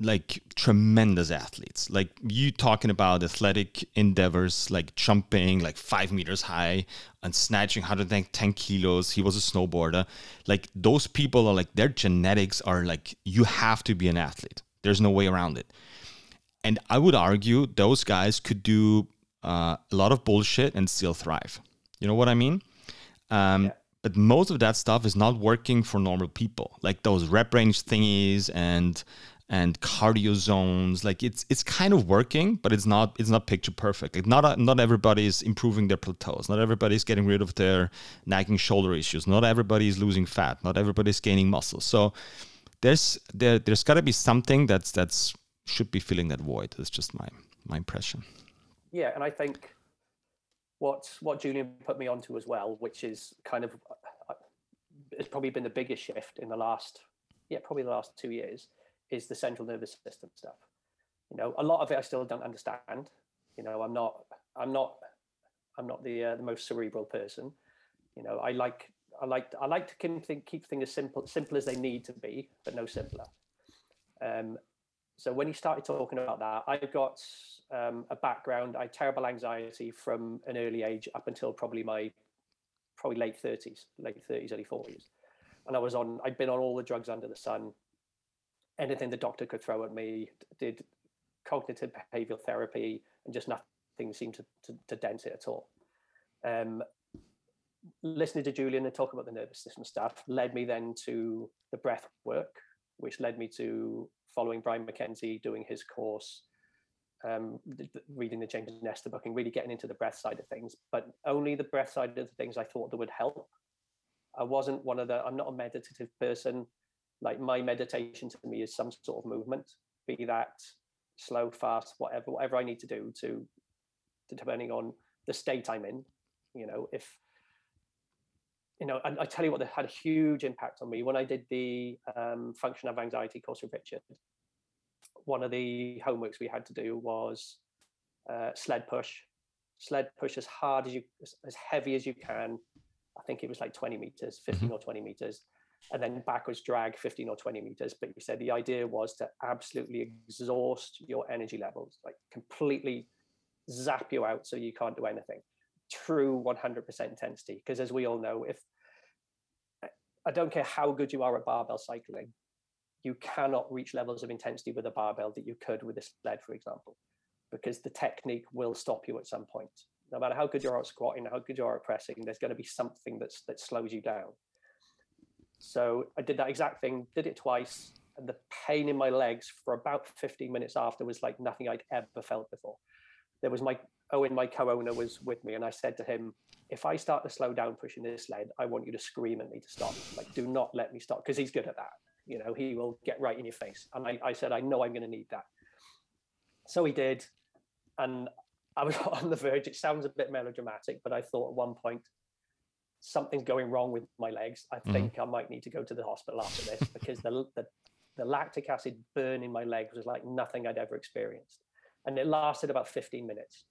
Speaker 1: like tremendous athletes. Like you talking about athletic endeavors like jumping like five meters high and snatching 110 kilos. He was a snowboarder. Like those people are like their genetics are like you have to be an athlete. There's no way around it. And i would argue those guys could do uh, a lot of bullshit and still thrive you know what I mean? Um, yeah. But most of that stuff is not working for normal people, like those rep range thingies and and cardio zones. Like it's it's kind of working, but it's not it's not picture perfect. Like not not everybody is improving their plateaus. Not everybody is getting rid of their nagging shoulder issues. Not everybody is losing fat. Not everybody is gaining muscle. So there's there there's got to be something that's that's should be filling that void. That's just my my impression.
Speaker 2: Yeah, and I think what what Julien put me onto as well, which is kind of uh, it's probably been the biggest shift in the last yeah probably the last two years is the central nervous system stuff. You know, a lot of it I still don't understand. You know, I'm not I'm not I'm not the uh, the most cerebral person. You know, I like I like I like to keep, keep things as simple simple as they need to be, but no simpler. Um, so when he started talking about that, I've got um, a background. I had terrible anxiety from an early age up until probably my probably late thirties, late thirties, early forties, and I was on. I'd been on all the drugs under the sun. Anything the doctor could throw at me, did cognitive behavioral therapy, and just nothing seemed to, to, to dent it at all. Um, listening to Julien and talk about the nervous system stuff led me then to the breath work, which led me to following Brian McKenzie, doing his course, um, reading the James Nestor book, and really getting into the breath side of things. But only the breath side of the things I thought that would help. I wasn't one of the. I'm not a meditative person. Like my meditation to me is some sort of movement, be that slow, fast, whatever, whatever I need to do to, to depending on the state I'm in. You know, if you know, I, I, tell you what, that had a huge impact on me when I did the um, function of anxiety course with Richard. One of the homeworks we had to do was uh, sled push, sled push as hard as you, as heavy as you can. I think it was like 20 meters, 15 mm-hmm. or 20 meters, and then backwards drag 15 or 20 meters. But you said the idea was to absolutely exhaust your energy levels, like completely zap you out so you can't do anything true 100% intensity. Because as we all know, if I don't care how good you are at barbell cycling, you cannot reach levels of intensity with a barbell that you could with a sled, for example, because the technique will stop you at some point. No matter how good you are at squatting, how good you are at pressing, there's going to be something that's that slows you down. So I did that exact thing, did it twice, and the pain in my legs for about 15 minutes after was like nothing I'd ever felt before. There was my Owen, my co-owner, was with me, and I said to him, "If I start to slow down pushing this sled, I want you to scream at me to stop. Like, do not let me stop, because he's good at that. You know, he will get right in your face." And I, I said, "I know I'm going to need that." So he did, and I was on the verge. It sounds a bit melodramatic, but I thought at one point something's going wrong with my legs. I think mm-hmm. I might need to go to the hospital after this because the, the the lactic acid burn in my legs was like nothing I'd ever experienced, and it lasted about 15 minutes.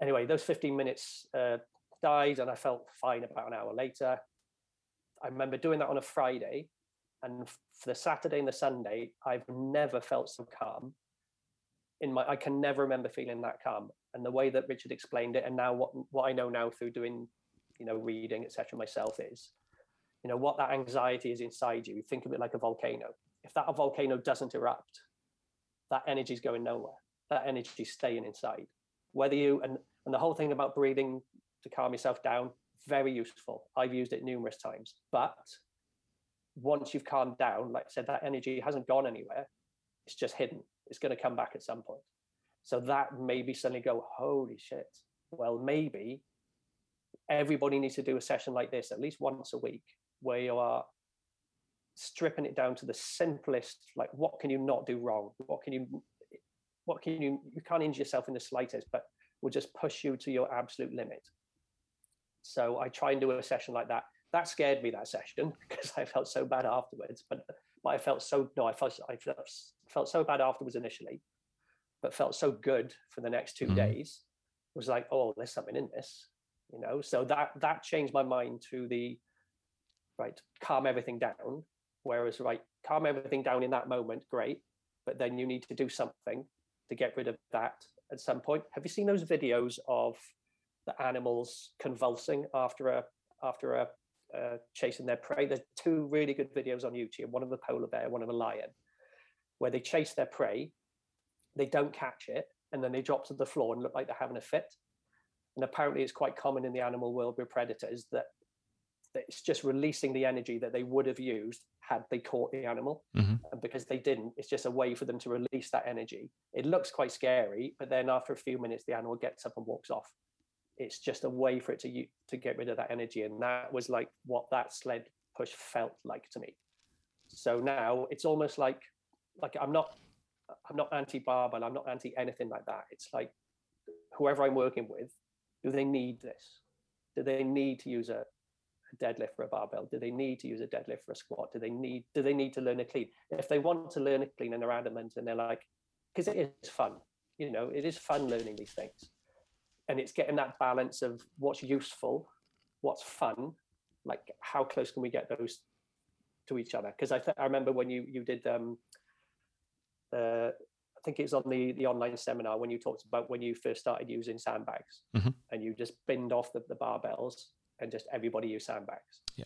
Speaker 2: Anyway, those 15 minutes uh, died, and I felt fine about an hour later. I remember doing that on a Friday, and for the Saturday and the Sunday, I've never felt so calm. In my, I can never remember feeling that calm. And the way that Richard explained it, and now what what I know now through doing, you know, reading etc. myself is, you know, what that anxiety is inside you. Think of it like a volcano. If that volcano doesn't erupt, that energy is going nowhere. That energy is staying inside. Whether you and and the whole thing about breathing to calm yourself down, very useful. I've used it numerous times. But once you've calmed down, like I said, that energy hasn't gone anywhere. It's just hidden. It's going to come back at some point. So that maybe suddenly go, holy shit. Well, maybe everybody needs to do a session like this at least once a week where you are stripping it down to the simplest like what can you not do wrong what can you what can you you can't injure yourself in the slightest but will just push you to your absolute limit so i try and do a session like that that scared me that session because I felt so bad afterwards. But but I felt so no, I felt I felt, felt so bad afterwards initially, but felt so good for the next 2 mm-hmm. days. It was like, oh, there's something in this, you know. So that that changed my mind to the right, calm everything down. Whereas right, calm everything down in that moment, great, but then you need to do something to get rid of that at some point. Have you seen those videos of the animals convulsing after a after a uh, chasing their prey. There's two really good videos on YouTube, one of a polar bear, one of a lion, where they chase their prey, they don't catch it, and then they drop to the floor and look like they're having a fit. And apparently, it's quite common in the animal world with predators that, that it's just releasing the energy that they would have used had they caught the animal. Mm-hmm. And because they didn't, it's just a way for them to release that energy. It looks quite scary, but then after a few minutes, the animal gets up and walks off it's just a way for it to to get rid of that energy and that was like what that sled push felt like to me so now it's almost like like i'm not i'm not anti barbell i'm not anti anything like that it's like whoever i'm working with do they need this do they need to use a, a deadlift for a barbell? Do they need to use a deadlift for a squat? Do they need do they need to learn a clean? If they want to learn a clean and they're adamant and they're like because it is fun you know it is fun learning these things. And it's getting that balance of what's useful, what's fun, like how close can we get those to each other? Because I th- I remember when you you did um, uh, I think it was on the the online seminar when you talked about when you first started using sandbags. Mm-hmm. and you just binned off the, the barbells and just everybody use sandbags.
Speaker 1: Yeah.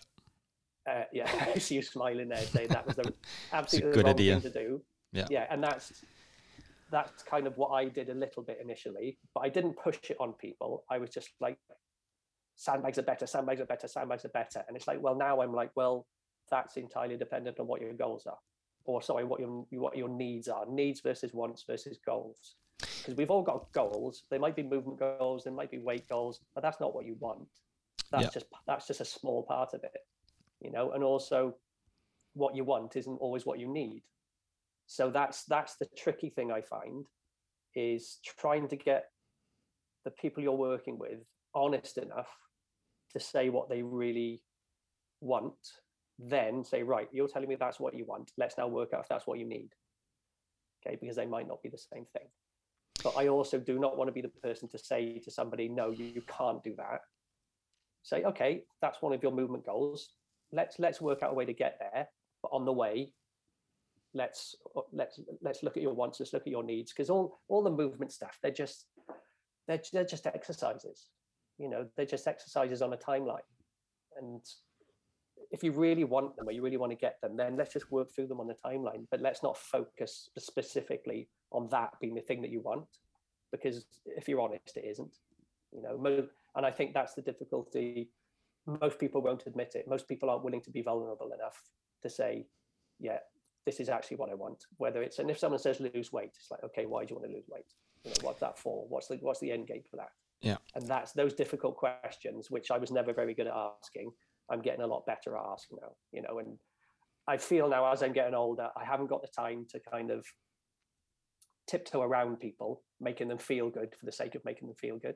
Speaker 2: Uh, yeah, I see you smiling there, saying that was the absolutely the wrong idea. thing to do.
Speaker 1: Yeah,
Speaker 2: yeah, and that's that's kind of what I did a little bit initially, but I didn't push it on people. I was just like, sandbags are better, sandbags are better, sandbags are better. And it's like, well, now I'm like, well, that's entirely dependent on what your goals are, or sorry, what your what your needs are, needs versus wants versus goals. Because we've all got goals. They might be movement goals, they might be weight goals, but that's not what you want. That's just that's just a small part of it, you know. And also, what you want isn't always what you need. So that's that's the tricky thing i find is trying to get the people you're working with honest enough to say what they really want then say right you're telling me that's what you want. Let's now work out if that's what you need. Okay because they might not be the same thing. But i also do not want to be the person to say to somebody no you can't do that say okay that's one of your movement goals. Let's let's work out a way to get there but on the way let's let's let's look at your wants let's look at your needs. Because all all the movement stuff they're just they're, they're just exercises you know they're just exercises on a timeline. And if you really want them or you really want to get them then let's just work through them on the timeline but let's not focus specifically on that being the thing that you want because if you're honest it isn't you know and i think that's the difficulty most people won't admit it most people aren't willing to be vulnerable enough to say yeah this is actually what I want. Whether it's and if someone says lose weight, it's like, okay, why do you want to lose weight? You know, what's that for? What's the what's the end game for that?
Speaker 1: Yeah.
Speaker 2: And that's those difficult questions, which I was never very good at asking. I'm getting a lot better at asking now, you know, and I feel now as I'm getting older, I haven't got the time to kind of tiptoe around people, making them feel good for the sake of making them feel good.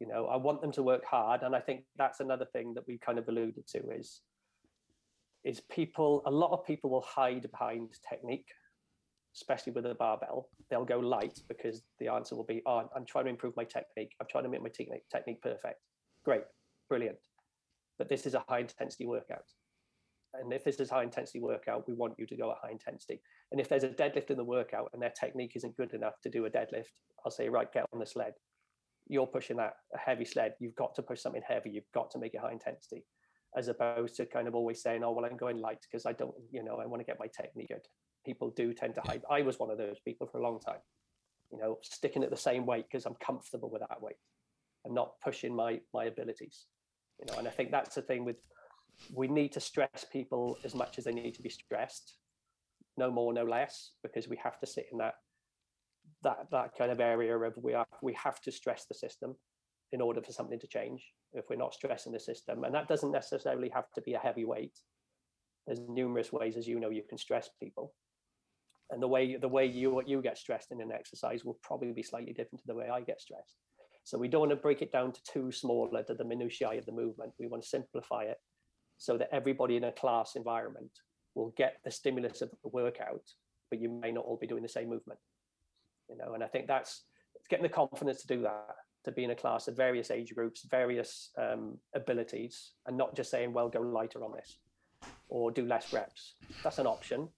Speaker 2: You know, I want them to work hard, and I think that's another thing that we kind of alluded to is is people. A lot of people will hide behind technique, especially with a barbell. They'll go light because the answer will be, "Oh, I'm trying to improve my technique. I'm trying to make my technique technique perfect." Great, brilliant, but this is a high intensity workout and if this is high intensity workout, we want you to go at high intensity. And if there's a deadlift in the workout and their technique isn't good enough to do a deadlift, I'll say, right, get on the sled. You're pushing that a heavy sled. You've got to push something heavy. You've got to make it high intensity, as opposed to kind of always saying, oh, well, I'm going light because I don't, you know, I want to get my technique good. People do tend to hide. I was one of those people for a long time, you know, sticking at the same weight because I'm comfortable with that weight and not pushing my my abilities. You know, and I think that's the thing with we need to stress people as much as they need to be stressed no more no less because we have to sit in that that that kind of area of we are we have to stress the system in order for something to change if we're not stressing the system. And that doesn't necessarily have to be a heavy weight. There's numerous ways as you know you can stress people. And the way the way you you get stressed in an exercise will probably be slightly different to the way i get stressed. So we don't want to break it down to too smaller to the minutiae of the movement. We want to simplify it so that everybody in a class environment will get the stimulus of the workout, but you may not all be doing the same movement. You know, and I think that's getting the confidence to do that, to be in a class of various age groups, various um, abilities, and not just saying, well, go lighter on this or do less reps. That's an option,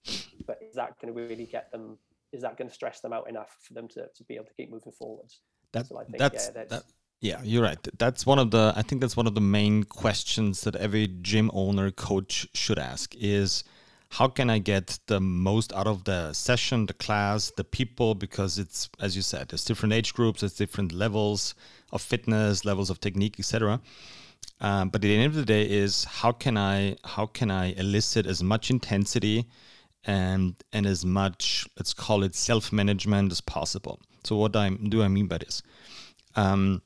Speaker 2: but is that going to really get them? Is that going to stress them out enough for them to, to be able to keep moving forwards?
Speaker 1: That, so think, that's, yeah, that's that, yeah, you're right. That's one of the I think that's one of the main questions that every gym owner coach should ask is how can I get the most out of the session, the class, the people because it's as you said, there's different age groups, there's different levels of fitness, levels of technique, etc. Um, but at the end of the day is how can I how can I elicit as much intensity and and as much let's call it self-management as possible. So what I do I mean by this? Um,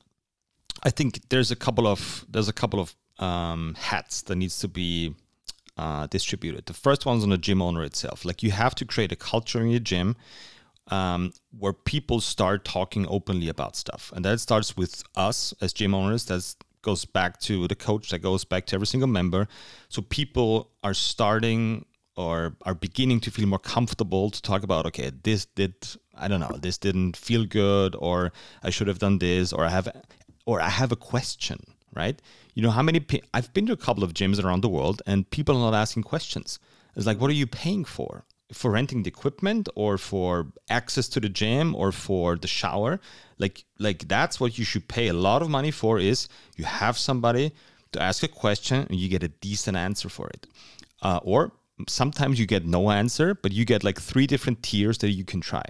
Speaker 1: I think there's a couple of there's a couple of um, hats that needs to be uh, distributed. The first one's on the gym owner itself. Like you have to create a culture in your gym um, where people start talking openly about stuff, and that starts with us as gym owners. That goes back to the coach. That goes back to every single member. So people are starting or are beginning to feel more comfortable to talk about okay this did i don't know this didn't feel good or i should have done this or i have or I have a question, right? You know, how many, pe- I've been to a couple of gyms around the world and people are not asking questions. It's like, what are you paying for? For renting the equipment or for access to the gym or for the shower? Like, like that's what you should pay a lot of money for is you have somebody to ask a question and you get a decent answer for it. Uh, or sometimes you get no answer, but you get like three different tiers that you can try.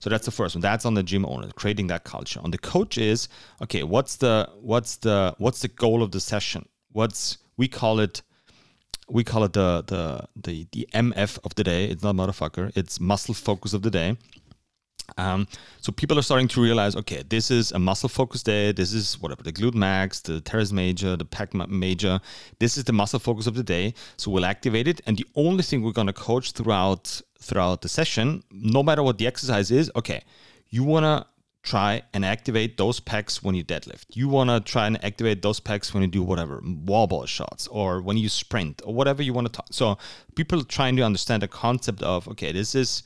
Speaker 1: So that's the first one. That's on the gym owner, creating that culture. On the coach is okay. What's the what's the what's the goal of the session? What's we call it? We call it the the the the MF of the day. It's not motherfucker. It's muscle focus of the day. Um, so people are starting to realize, okay, this is a muscle focus day. This is whatever the glute max, the teres major, the pec major. This is the muscle focus of the day. So we'll activate it, and the only thing we're going to coach throughout throughout the session, no matter what the exercise is, okay, you want to try and activate those pecs when you deadlift. You want to try and activate those pecs when you do whatever, wall ball shots or when you sprint or whatever you want to talk. So people trying to understand the concept of, okay, this is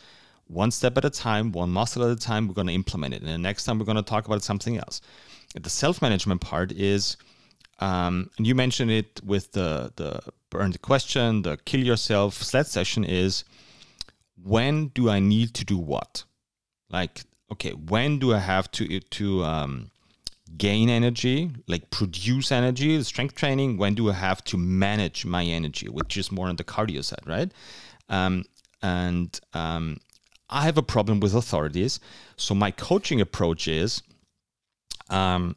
Speaker 1: one step at a time, one muscle at a time, we're going to implement it. And the next time we're going to talk about something else. The self-management part is, um, and you mentioned it with the, the burn question, the kill yourself sled session is, when do I need to do what? Like, okay, when do I have to to um, gain energy, like produce energy, strength training? When do I have to manage my energy, which is more on the cardio side, right? Um, and um, I have a problem with authorities, so my coaching approach is. Um,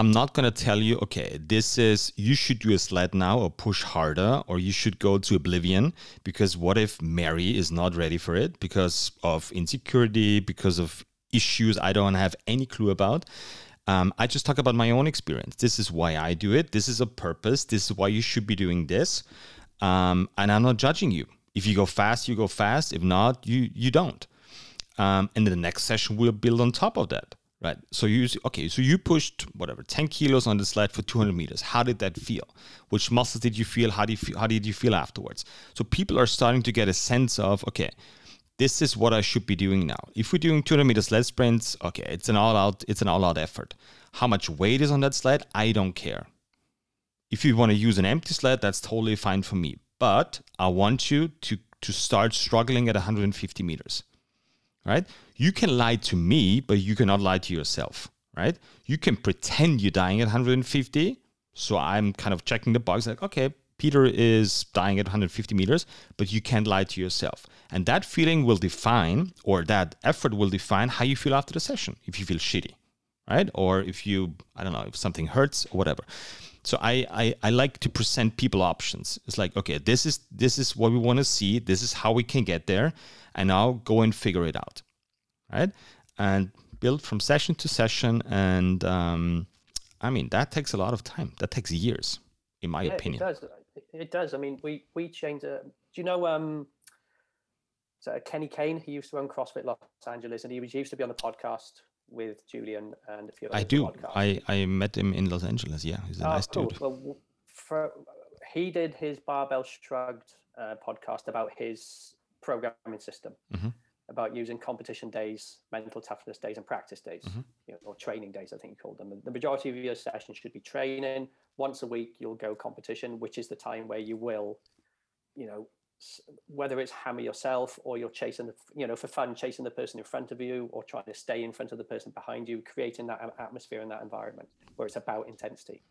Speaker 1: I'm not going to tell you, okay, this is, you should do a sled now or push harder or you should go to oblivion because what if Mary is not ready for it because of insecurity, because of issues I don't have any clue about? Um, I just talk about my own experience. This is why I do it. This is a purpose. This is why you should be doing this. Um, and I'm not judging you. If you go fast, you go fast. If not, you you don't. Um, and the next session will build on top of that, right? So you okay, so you pushed whatever 10 kilos on the sled for 200 meters. How did that feel? Which muscles did you feel? How did you feel, how did you feel afterwards? So people are starting to get a sense of okay, this is what I should be doing now. If we're doing 200 meters sled sprints, okay, it's an all out, it's an all out effort. How much weight is on that sled? I don't care. If you want to use an empty sled, that's totally fine for me. But I want you to to start struggling at 150 meters. Right? You can lie to me, but you cannot lie to yourself. Right? You can pretend you're dying at 150. So I'm kind of checking the box like, okay, Peter is dying at 150 meters, but you can't lie to yourself. And that feeling will define, or that effort will define how you feel after the session. If you feel shitty, right? Or if you, I don't know, if something hurts or whatever. So I, I, I like to present people options. It's like, okay, this is this is what we want to see. This is how we can get there, and now go and figure it out, right? And build from session to session. And um, I mean, that takes a lot of time. That takes years, in my
Speaker 2: yeah,
Speaker 1: opinion.
Speaker 2: It does. It does. I mean, we we changed. Uh, do you know um, so Kenny Kane? He used to run CrossFit Los Angeles, and he was used to be on the podcast with Julien and a few.
Speaker 1: I do. I I met him in Los Angeles. Yeah, he's a oh, nice cool. dude.
Speaker 2: Well, for, he did his Barbell Shrugged uh, podcast about his programming system. Mm-hmm. About using competition days, mental toughness days, and practice days, mm-hmm. you know, or training days, I think you called them. The majority of your sessions should be training, once a week you'll go competition, which is the time where you will, you know, whether it's hammer yourself or you're chasing the, you know, for fun, chasing the person in front of you or trying to stay in front of the person behind you, creating that atmosphere in that environment where it's about intensity.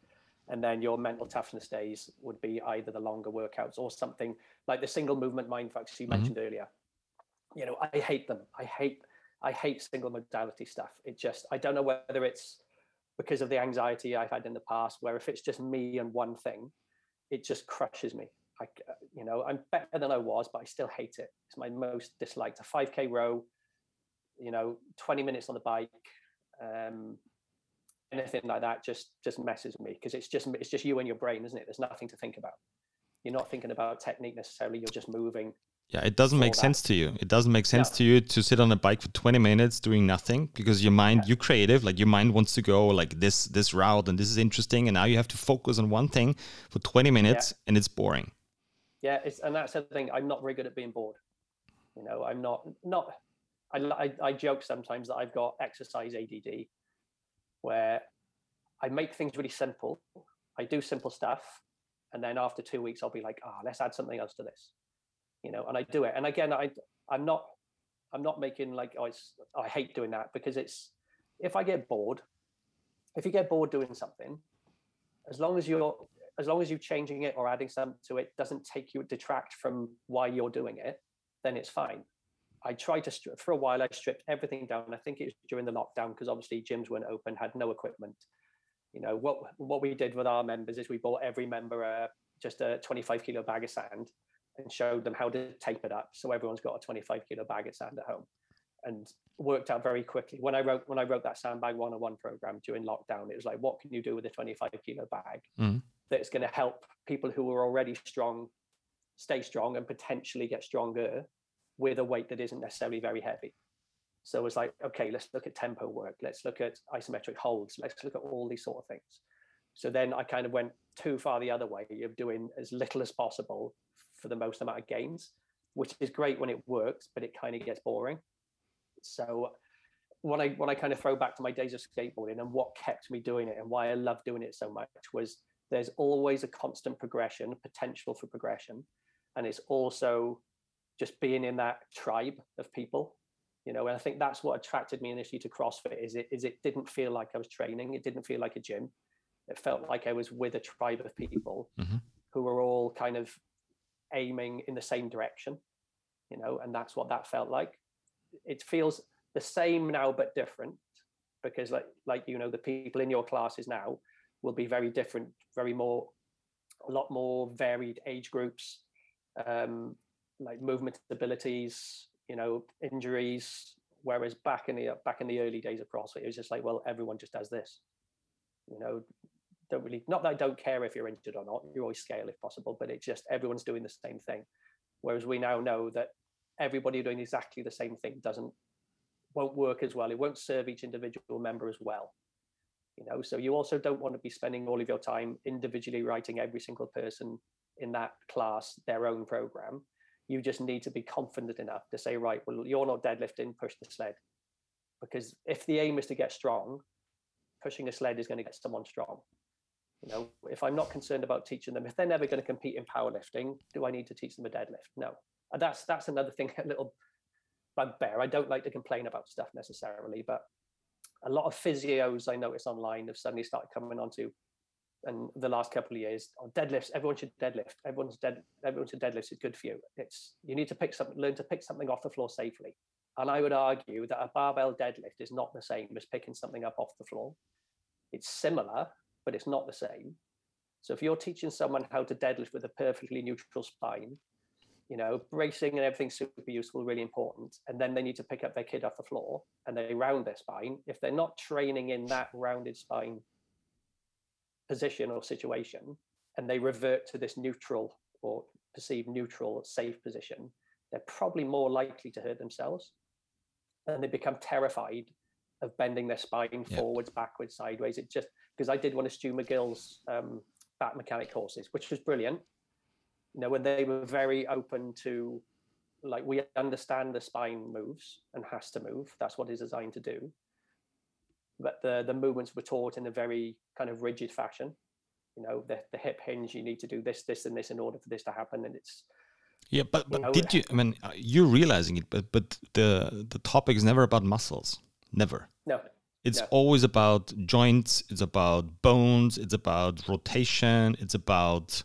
Speaker 2: And then your mental toughness days would be either the longer workouts or something like the single movement mind fucks you mm-hmm. mentioned earlier. You know, I hate them. I hate, I hate single modality stuff. It just, I don't know whether it's because of the anxiety I've had in the past, where if it's just me and one thing, it just crushes me. I, you know, I'm better than I was, but I still hate it. It's my most disliked. A 5K row, you know, 20 minutes on the bike, um, anything like that just just messes me because it's just it's just you and your brain, isn't it? There's nothing to think about. You're not thinking about technique necessarily. You're just moving
Speaker 1: yeah, it doesn't make that. sense to you. It doesn't make sense to you to sit on a bike for 20 minutes doing nothing because your mind, yeah. you're creative, like your mind wants to go like this this route and this is interesting and now you have to focus on one thing for 20 minutes yeah. and it's boring.
Speaker 2: Yeah, it's and that's the thing. I'm not very good at being bored. You know, I'm not not I, I, I joke sometimes that I've got exercise ADD where I make things really simple. I do simple stuff and then after 2 weeks I'll be like, "Ah, oh, let's add something else to this." you know, and I do it. And again, I I'm not I'm not making like oh, I hate doing that because it's if I get bored, if you get bored doing something, as long as you're as long as you're changing it or adding something to it doesn't take you detract from why you're doing it, then it's fine. I tried to for a while. I stripped everything down. I think it was during the lockdown because obviously gyms weren't open, had no equipment. You know what what we did with our members is we bought every member a, just a 25 kilo bag of sand, and showed them how to tape it up. So everyone's got a 25 kilo bag of sand at home and worked out very quickly. When I wrote when I wrote that sandbag 101 program during lockdown, it was like, what can you do with a 25 kilo bag mm. that's going to help people who are already strong stay strong and potentially get stronger with a weight that isn't necessarily very heavy. So it's like, okay, let's look at tempo work. Let's look at isometric holds. Let's look at all these sort of things. So then I kind of went too far the other way of doing as little as possible for the most amount of gains, which is great when it works, but it kind of gets boring. So when I when I kind of throw back to my days of skateboarding and what kept me doing it and why I love doing it so much was there's always a constant progression, potential for progression, and it's also just being in that tribe of people you know and i think that's what attracted me initially to crossfit is it is it didn't feel like i was training it didn't feel like a gym it felt like i was with a tribe of people mm-hmm. who were all kind of aiming in the same direction, you know, and that's what that felt like. It feels the same now but different because like like you know the people in your classes now will be very different, very more a lot more varied age groups, um, like movement abilities, you know, injuries. Whereas back in the back in the early days of CrossFit, it was just like, well, everyone just does this. You know, don't really not that I don't care if you're injured or not. You always scale if possible, but it's just everyone's doing the same thing. Whereas we now know that everybody doing exactly the same thing doesn't won't work as well. It won't serve each individual member as well. You know, so you also don't want to be spending all of your time individually writing every single person in that class their own program. You just need to be confident enough to say, right, well, you're not deadlifting, push the sled. Because if the aim is to get strong, pushing a sled is going to get someone strong. You know, if I'm not concerned about teaching them, if they're never going to compete in powerlifting, do I need to teach them a deadlift? No. And that's that's another thing, a little bugbear. I don't like to complain about stuff necessarily, but a lot of physios I notice online have suddenly started coming onto and the last couple of years on deadlifts everyone should deadlift. Everyone's dead everyone should deadlift is good for you. It's you need to pick something learn to pick something off the floor safely. And i would argue that a barbell deadlift is not the same as picking something up off the floor. It's similar but it's not the same. So if you're teaching someone how to deadlift with a perfectly neutral spine you know bracing and everything's super useful really important and then they need to pick up their kid off the floor and they round their spine. If they're not training in that rounded spine position or situation and they revert to this neutral or perceived neutral safe position they're probably more likely to hurt themselves and they become terrified of bending their spine yep. forwards backwards sideways. It just because i did one of stu mcgill's um, back mechanic courses which was brilliant. You know when they were very open to like we understand the spine moves and has to move. That's what it's designed to do but the the movements were taught in a very kind of rigid fashion. You know, the the hip hinge, you need to do this, this, and this in order for this to happen, and it's
Speaker 1: yeah, but but you know, did you? I mean, uh, you're realizing it, but but the the topic is never about muscles, never.
Speaker 2: No.
Speaker 1: It's no. always about joints. It's about bones. It's about rotation. It's about.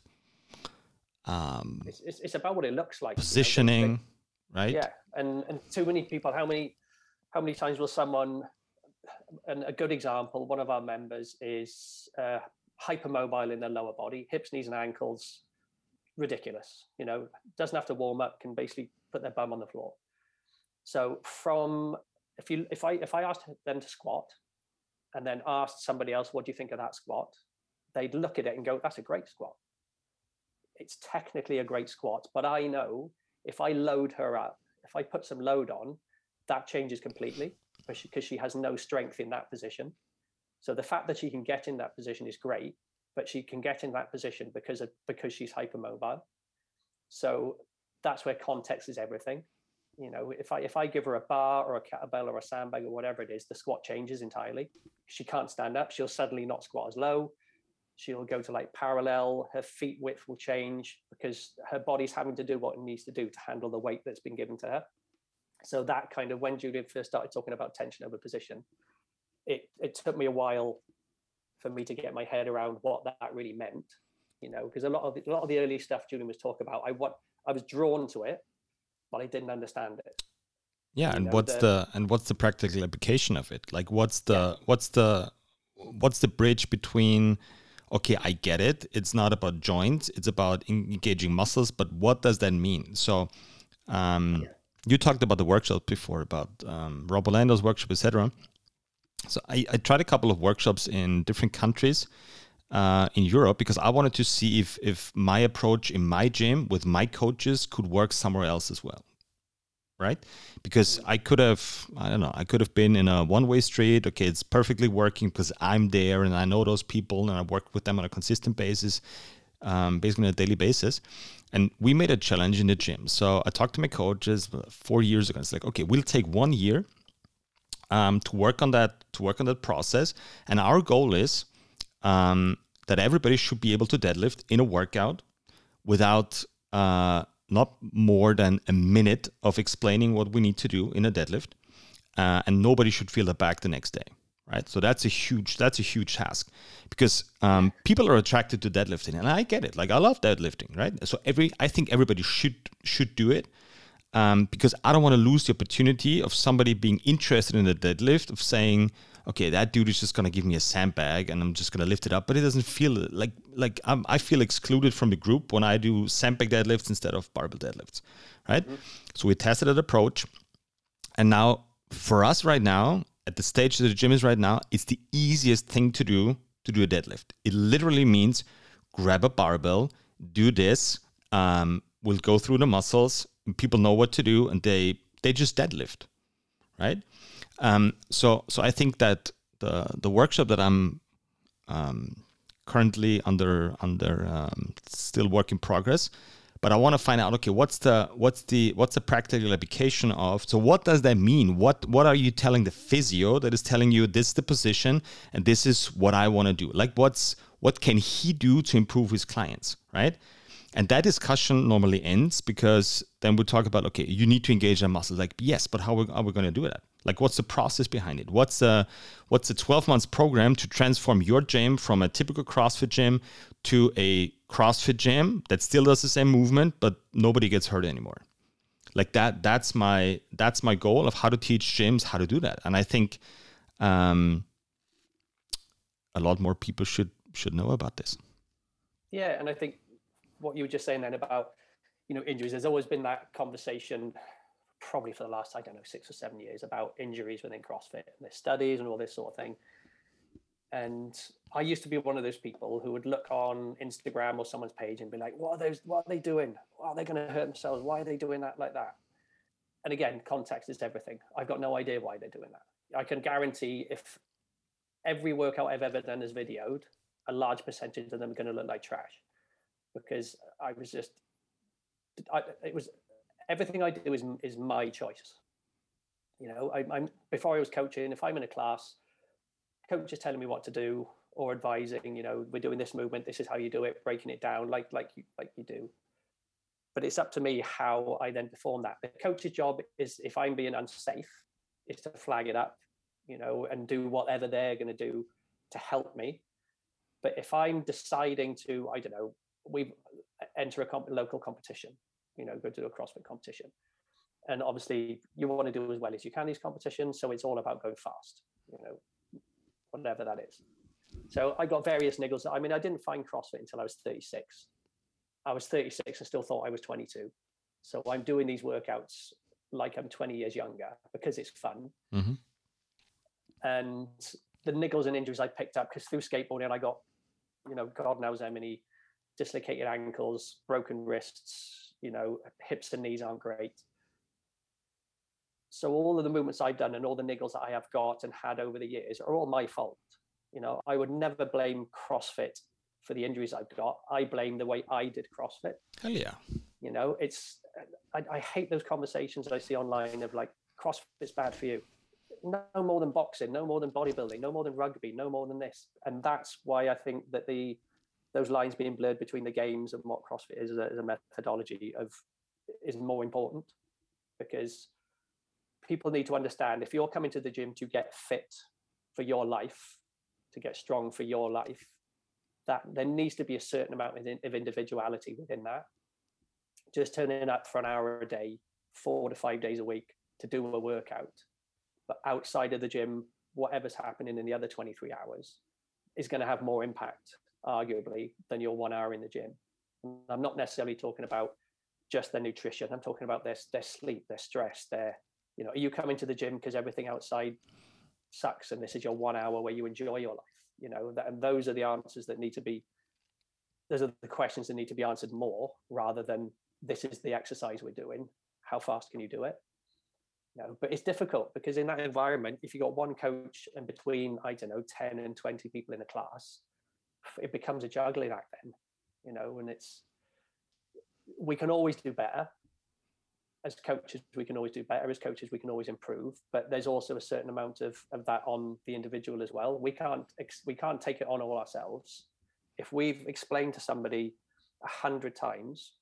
Speaker 2: Um, it's, it's, it's about what it looks like.
Speaker 1: Positioning, you know, right?
Speaker 2: Yeah, and and too many people. How many how many times will someone and a good example, one of our members is uh, hypermobile in their lower body, hips, knees, and ankles. Ridiculous, you know, doesn't have to warm up, can basically put their bum on the floor. So from if you if I if I asked them to squat, and then asked somebody else, "What do you think of that squat?" They'd look at it and go, "That's a great squat." It's technically a great squat, but I know if I load her up, if I put some load on, that changes completely because she, has no strength in that position. So the fact that she can get in that position is great, but she can get in that position because of because she's hypermobile. So that's where context is everything. You know, if I if I give her a bar or a kettlebell or a sandbag or whatever it is, the squat changes entirely. She can't stand up. She'll suddenly not squat as low. She'll go to like parallel. Her feet width will change because her body's having to do what it needs to do to handle the weight that's been given to her so that kind of when Julien first started talking about tension over position, it it took me a while for me to get my head around what that really meant. You know, because a lot of the, a lot of the early stuff Julien was talking about, I what I was drawn to it, but I didn't understand it.
Speaker 1: Yeah, you and know, what's the, the, and what's the practical application of it? Like, what's the yeah. what's the what's the bridge between? Okay, I get it. It's not about joints. It's about engaging muscles. But what does that mean? So, um, yeah you talked about the workshop before about um, Rob Orlando's workshop, etc. So I, I, tried a couple of workshops in different countries uh, in Europe because I wanted to see if if my approach in my gym with my coaches could work somewhere else as well, right? Because I could have I don't know I could have been in a one way street. Okay, it's perfectly working because I'm there and I know those people and I work with them on a consistent basis, um, basically on a daily basis. And we made a challenge in the gym. So I talked to my coaches four years ago. It's like, okay, we'll take one year um, to work on that to work on that process. And our goal is um, that everybody should be able to deadlift in a workout without uh, not more than a minute of explaining what we need to do in a deadlift, uh, and nobody should feel the back the next day right? So that's a huge that's a huge task because um, people are attracted to deadlifting, and I get it. Like I love deadlifting, right? So every I think everybody should should do it um, because I don't want to lose the opportunity of somebody being interested in the deadlift of saying, okay, that dude is just gonna give me a sandbag and I'm just gonna lift it up, but it doesn't feel like like I'm, i feel excluded from the group when I do sandbag deadlifts instead of barbell deadlifts, right? Mm-hmm. So we tested that approach, and now for us right now at the stage that the gym is right now, it's the easiest thing to do to do a deadlift. It literally means grab a barbell, do this. Um, we'll go through the muscles. People know what to do, and they they just deadlift, right? Um, so so I think that the the workshop that I'm um, currently under under um, still work in progress but i want to find out okay what's the what's the what's the practical application of so what does that mean? What what are you telling the physio that is telling you this is the position and this is what i want to do? Like what's what can he do to improve his clients right? And that discussion normally ends because then we talk about okay you need to engage that muscle like yes but how are we going to do that? Like what's the process behind it? What's a what's a 12 months program to transform your gym from a typical CrossFit gym to a CrossFit gym that still does the same movement but nobody gets hurt anymore? Like that that's my that's my goal of how to teach gyms how to do that. And I think um, a lot more people should should know about this.
Speaker 2: Yeah, and I think what you were just saying then about you know injuries, there's always been that conversation probably for the last I don't know six or seven years about injuries within CrossFit and their studies and all this sort of thing. And I used to be one of those people who would look on Instagram or someone's page and be like, "What are those? What are they doing? Are they going to hurt themselves? Why are they doing that like that?" And again, context is everything. I've got no idea why they're doing that. I can guarantee if every workout I've ever done is videoed, a large percentage of them are going to look like trash because I was just, I, it was everything I do is is my choice. You know, I, am before I was coaching. If I'm in a class, coach is telling me what to do or advising. You know, we're doing this movement. This is how you do it. Breaking it down like like you like you do. But it's up to me how I then perform that. The coach's job is, if I'm being unsafe, is to flag it up, you know, and do whatever they're going to do to help me. But if I'm deciding to, I don't know, we enter a comp- local competition you know, go to a CrossFit competition. And obviously, you want to do as well as you can these competitions. So it's all about going fast, you know, whatever that is. So I got various niggles. I mean, I didn't find CrossFit until I was 36. I was 36 and still thought I was 22. So I'm doing these workouts like I'm 20 years younger because it's fun. Mm-hmm. And the niggles and injuries I picked up because through skateboarding, I got, you know, God knows how many dislocated ankles, broken wrists, you know, hips and knees aren't great. So all of the movements I've done and all the niggles that I have got and had over the years are all my fault. You know, I would never blame CrossFit for the injuries I've got. I blame the way I did CrossFit.
Speaker 1: Hell yeah.
Speaker 2: You know, it's I, I hate those conversations that I see online of like CrossFit's bad for you. No more than boxing, no more than bodybuilding, no more than rugby, no more than this. And that's why I think that the those lines being blurred between the games and what CrossFit is as a, as a methodology of is more important because people need to understand if you're coming to the gym to get fit for your life, to get strong for your life, that there needs to be a certain amount of individuality within that. Just turning up for an hour a day, four to five days a week to do a workout, but outside of the gym, whatever's happening in the other 23 hours is going to have more impact arguably, than your one hour in the gym. I'm not necessarily talking about just their nutrition. I'm talking about their their sleep, their stress, their you know, are you coming to the gym because everything outside sucks and this is your one hour where you enjoy your life? You know, that, and those are the answers that need to be. Those are the questions that need to be answered more rather than this is the exercise we're doing. How fast can you do it? No, but it's difficult because in that environment, if you got one coach and between I don't know ten and twenty people in a class, it becomes a juggling act then, you know, and it's we can always do better. As coaches, we can always do better. As coaches, we can always improve. But there's also a certain amount of, of that on the individual as well. We can't we can't take it on all ourselves. If we've explained to somebody a hundred times,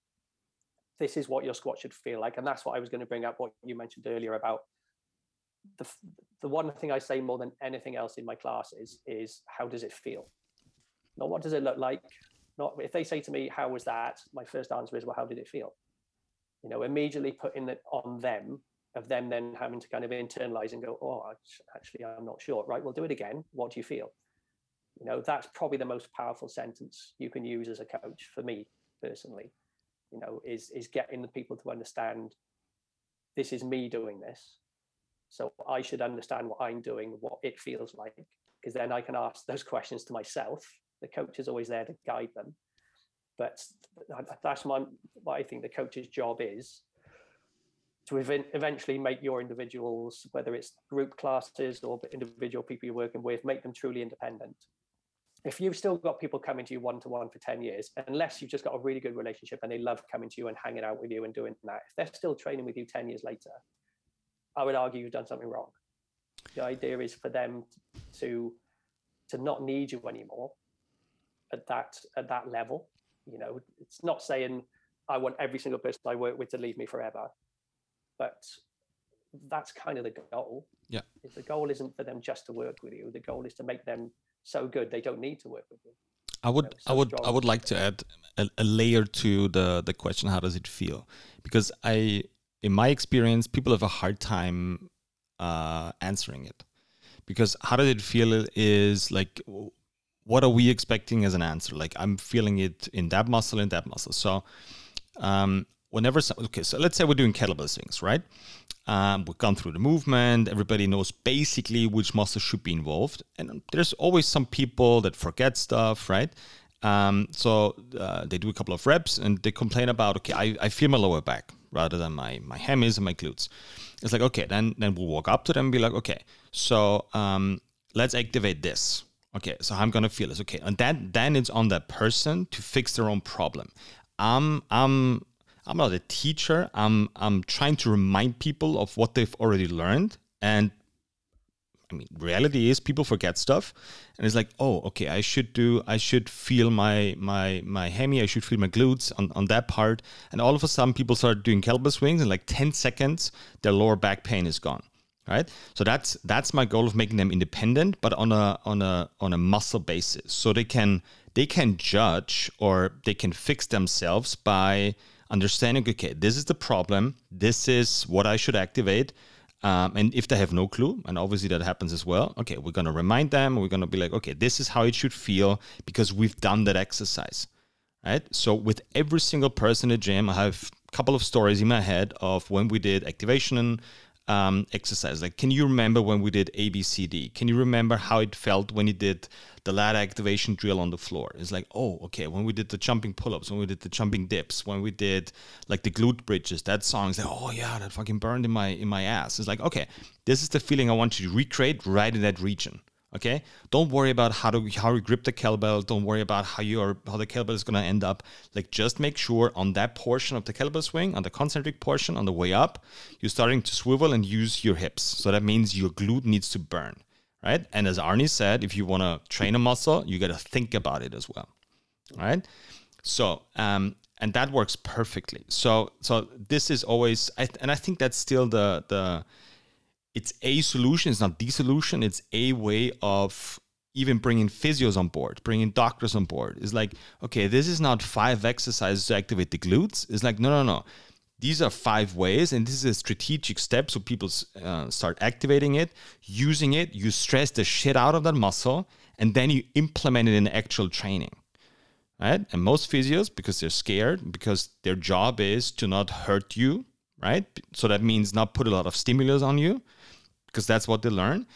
Speaker 2: this is what your squat should feel like, and that's what I was going to bring up. What you mentioned earlier about the the one thing I say more than anything else in my classes is how does it feel? Not what does it look like? Not if they say to me, "How was that?" My first answer is, "Well, how did it feel?" You know, immediately putting it on them of them then having to kind of internalize and go, "Oh, actually, I'm not sure." Right, we'll do it again. What do you feel? You know, that's probably the most powerful sentence you can use as a coach for me personally. You know, is is getting the people to understand this is me doing this. So I should understand what I'm doing, what it feels like, because then I can ask those questions to myself the coach is always there to guide them. But that's my what I think the coach's job is to ev- eventually make your individuals, whether it's group classes or individual people you're working with, make them truly independent. If you've still got people coming to you one to one for 10 years, unless you've just got a really good relationship and they love coming to you and hanging out with you and doing that, if they're still training with you 10 years later, I would argue you've done something wrong. The idea is for them to to not need you anymore at that at that level. You know, it's not saying I want every single person I work with to leave me forever, but that's kind of the goal.
Speaker 1: Yeah.
Speaker 2: If The goal isn't for them just to work with you. The goal is to make them so good they don't need to work with you.
Speaker 1: I would, you know, so I would, strong. I would like to add a, a, layer to the the question. How does it feel? Because I, in my experience, people have a hard time uh, answering it. Because how does it feel? Is like, what are we expecting as an answer? Like, I'm feeling it in that muscle, in that muscle. So, um, whenever okay so let's say we're doing kettlebell swings right? Um, we've gone through the movement. Everybody knows basically which muscle should be involved. And there's always some people that forget stuff right? Um, so uh, they do a couple of reps and they complain about okay I, I feel my lower back rather than my my hammies and my glutes. It's like okay then then we'll walk up to them and be like okay so um, let's activate this okay so i'm gonna feel this okay and then then it's on that person to fix their own problem. I'm i'm I'm not a teacher. I'm I'm trying to remind people of what they've already learned. And I mean, reality is people forget stuff, and it's like, oh, okay, I should do, I should feel my my my hemi, I should feel my glutes on, on that part, and all of a sudden, people start doing kettlebell swings, and like ten seconds, their lower back pain is gone, right? So that's that's my goal of making them independent, but on a on a on a muscle basis, so they can they can judge or they can fix themselves by understanding okay this is the problem. This is what i should activate. Um, and if they have no clue and obviously that happens as well okay we're going to remind them. We're going to be like okay this is how it should feel because we've done that exercise right? So with every single person in the gym i have a couple of stories in my head of when we did activation um, exercise. Like, can you remember when we did ABCD? Can you remember how it felt when you did the lat activation drill on the floor? It's like, oh, okay. When we did the jumping pull-ups, when we did the jumping dips, when we did like the glute bridges, that song is like, oh yeah, that fucking burned in my in my ass. It's like, okay, this is the feeling I want you to recreate right in that region. Okay, don't worry about how to how you grip the kettlebell. Don't worry about how you are how the kettlebell is going to end up. Like just make sure on that portion of the kettlebell swing, on the concentric portion, on the way up, you're starting to swivel and use your hips. So that means your glute needs to burn, right? And as Arnie said, if you want to train a muscle, you got to think about it as well, right? So um, and that works perfectly. So so this is always, I, and I think that's still the the it's a solution it's not the solution it's a way of even bringing physios on board bringing doctors on board. It's like okay this is not five exercises to activate the glutes. It's like no no no. These are five ways and this is a strategic step so people uh, start activating it using it. You stress the shit out of that muscle and then you implement it in actual training right? And most physios because they're scared because their job is to not hurt you right? So that means not put a lot of stimulus on you because that's what they learn.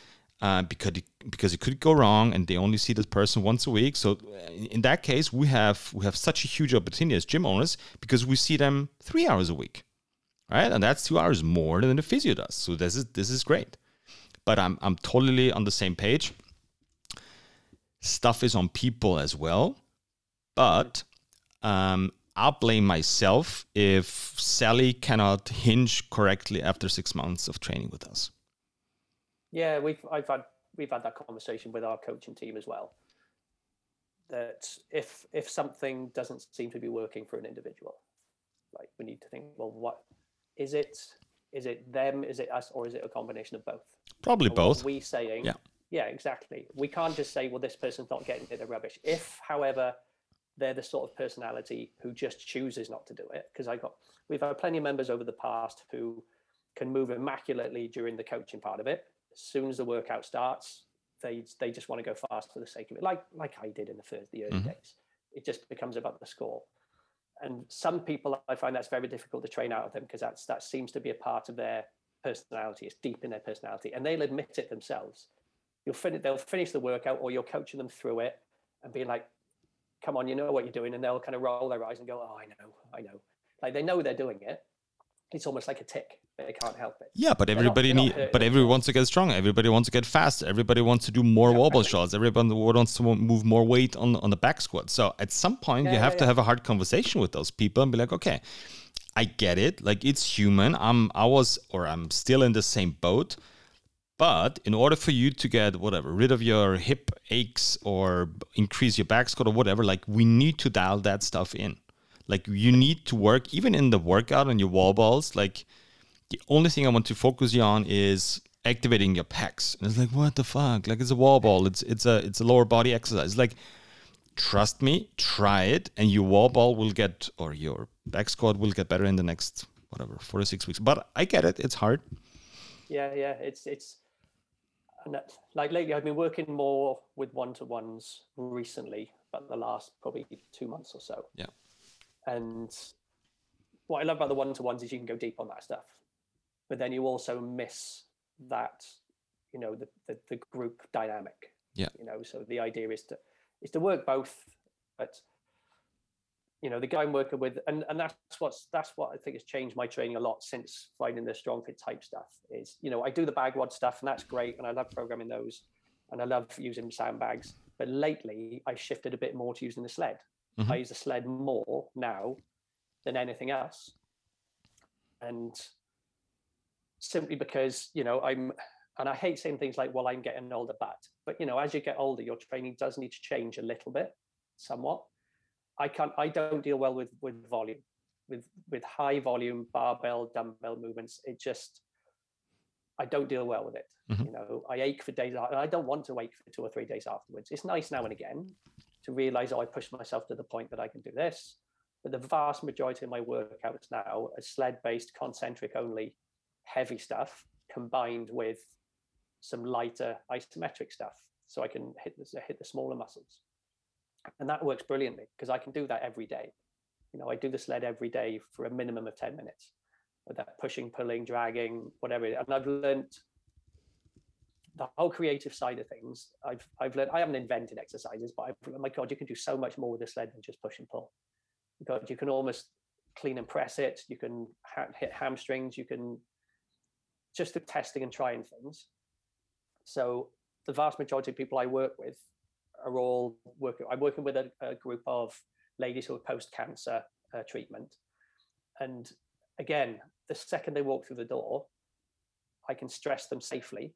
Speaker 1: Uh, because it, because it could go wrong, and they only see this person once a week. So uh, in that case, we have we have such a huge opportunity as gym owners because we see them three hours a week, right? And that's two hours more than the physio does. So this is this is great. But I'm I'm totally on the same page. Stuff is on people as well, but um, I'll blame myself if Sally cannot hinge correctly after six months of training with us.
Speaker 2: Yeah, we've I've had we've had that conversation with our coaching team as well. That if if something doesn't seem to be working for an individual, like we need to think, well, what is it? Is it them? Is it us? Or is it a combination of both?
Speaker 1: Probably both.
Speaker 2: we saying, yeah, yeah, exactly. We can't just say, well, this person's not getting it, they're rubbish. If, however, they're the sort of personality who just chooses not to do it, because I got we've had plenty of members over the past who can move immaculately during the coaching part of it, as soon as the workout starts, they they just want to go fast for the sake of it, like like I did in the first the early mm-hmm. days. It just becomes about the score. And some people, I find that's very difficult to train out of them because that's that seems to be a part of their personality. It's deep in their personality, and they'll admit it themselves. You'll finish, they'll finish the workout, or you're coaching them through it, and be like, "Come on, you know what you're doing," and they'll kind of roll their eyes and go, "Oh, I know, I know." Like they know they're doing it, it's almost like a tick. They can't help it.
Speaker 1: Yeah, but everybody need, but everyone wants to get stronger. Everybody wants to get faster. Everybody wants to do more yeah, wall ball shots. Everybody wants to move more weight on on the back squat. So at some point, yeah, you have yeah, to have a hard conversation with those people and be like, okay, I get it. Like it's human. I'm I was or I'm still in the same boat. But in order for you to get whatever rid of your hip aches or increase your back squat or whatever, like we need to dial that stuff in. Like you need to work even in the workout on your wall balls. Like the only thing I want to focus you on is activating your pecs. And it's like what the fuck? Like it's a wall ball. It's it's a it's a lower body exercise. Like trust me, try it, and your wall ball will get or your back squat will get better in the next whatever four to six weeks. But I get it. It's hard.
Speaker 2: Yeah, yeah. It's it's like lately I've been working more with one to ones recently, but the last probably two months or so.
Speaker 1: Yeah.
Speaker 2: And what I love about the one to ones is you can go deep on that stuff, but then you also miss that, you know, the, the, the group dynamic.
Speaker 1: Yeah.
Speaker 2: You know, so the idea is to is to work both, but you know the guy I'm working with, and and that's what's that's what I think has changed my training a lot since finding the StrongFit type stuff. Is you know I do the Bagwad stuff, and that's great, and I love programming those, and I love using sandbags. But lately, I shifted a bit more to using the sled. Mm-hmm. I use the sled more now than anything else. And simply because, you know, I'm, and I hate saying things like, well, I'm getting older, but, but, you know, as you get older, your training does need to change a little bit, somewhat. I can't, I don't deal well with, with volume, with, with high volume barbell, dumbbell movements. It just, I don't deal well with it. Mm-hmm. You know, I ache for days. I don't want to ache for two or three days afterwards. It's nice now and again, to realize oh, I pushed myself to the point that I can do this. But the vast majority of my workouts now are sled based, concentric only, heavy stuff combined with some lighter isometric stuff. So I can hit the, hit the smaller muscles. And that works brilliantly because I can do that every day. You know, I do the sled every day for a minimum of 10 minutes with that pushing, pulling, dragging, whatever. And I've learned the whole creative side of things, I've I've learned. I haven't invented exercises, but I've, my God, you can do so much more with a sled than just push and pull. God, you can almost clean and press it. You can ha- hit hamstrings. You can just the testing and trying things. So the vast majority of people I work with are all working. I'm working with a, a group of ladies who are post cancer uh, treatment, and again, the second they walk through the door, I can stress them safely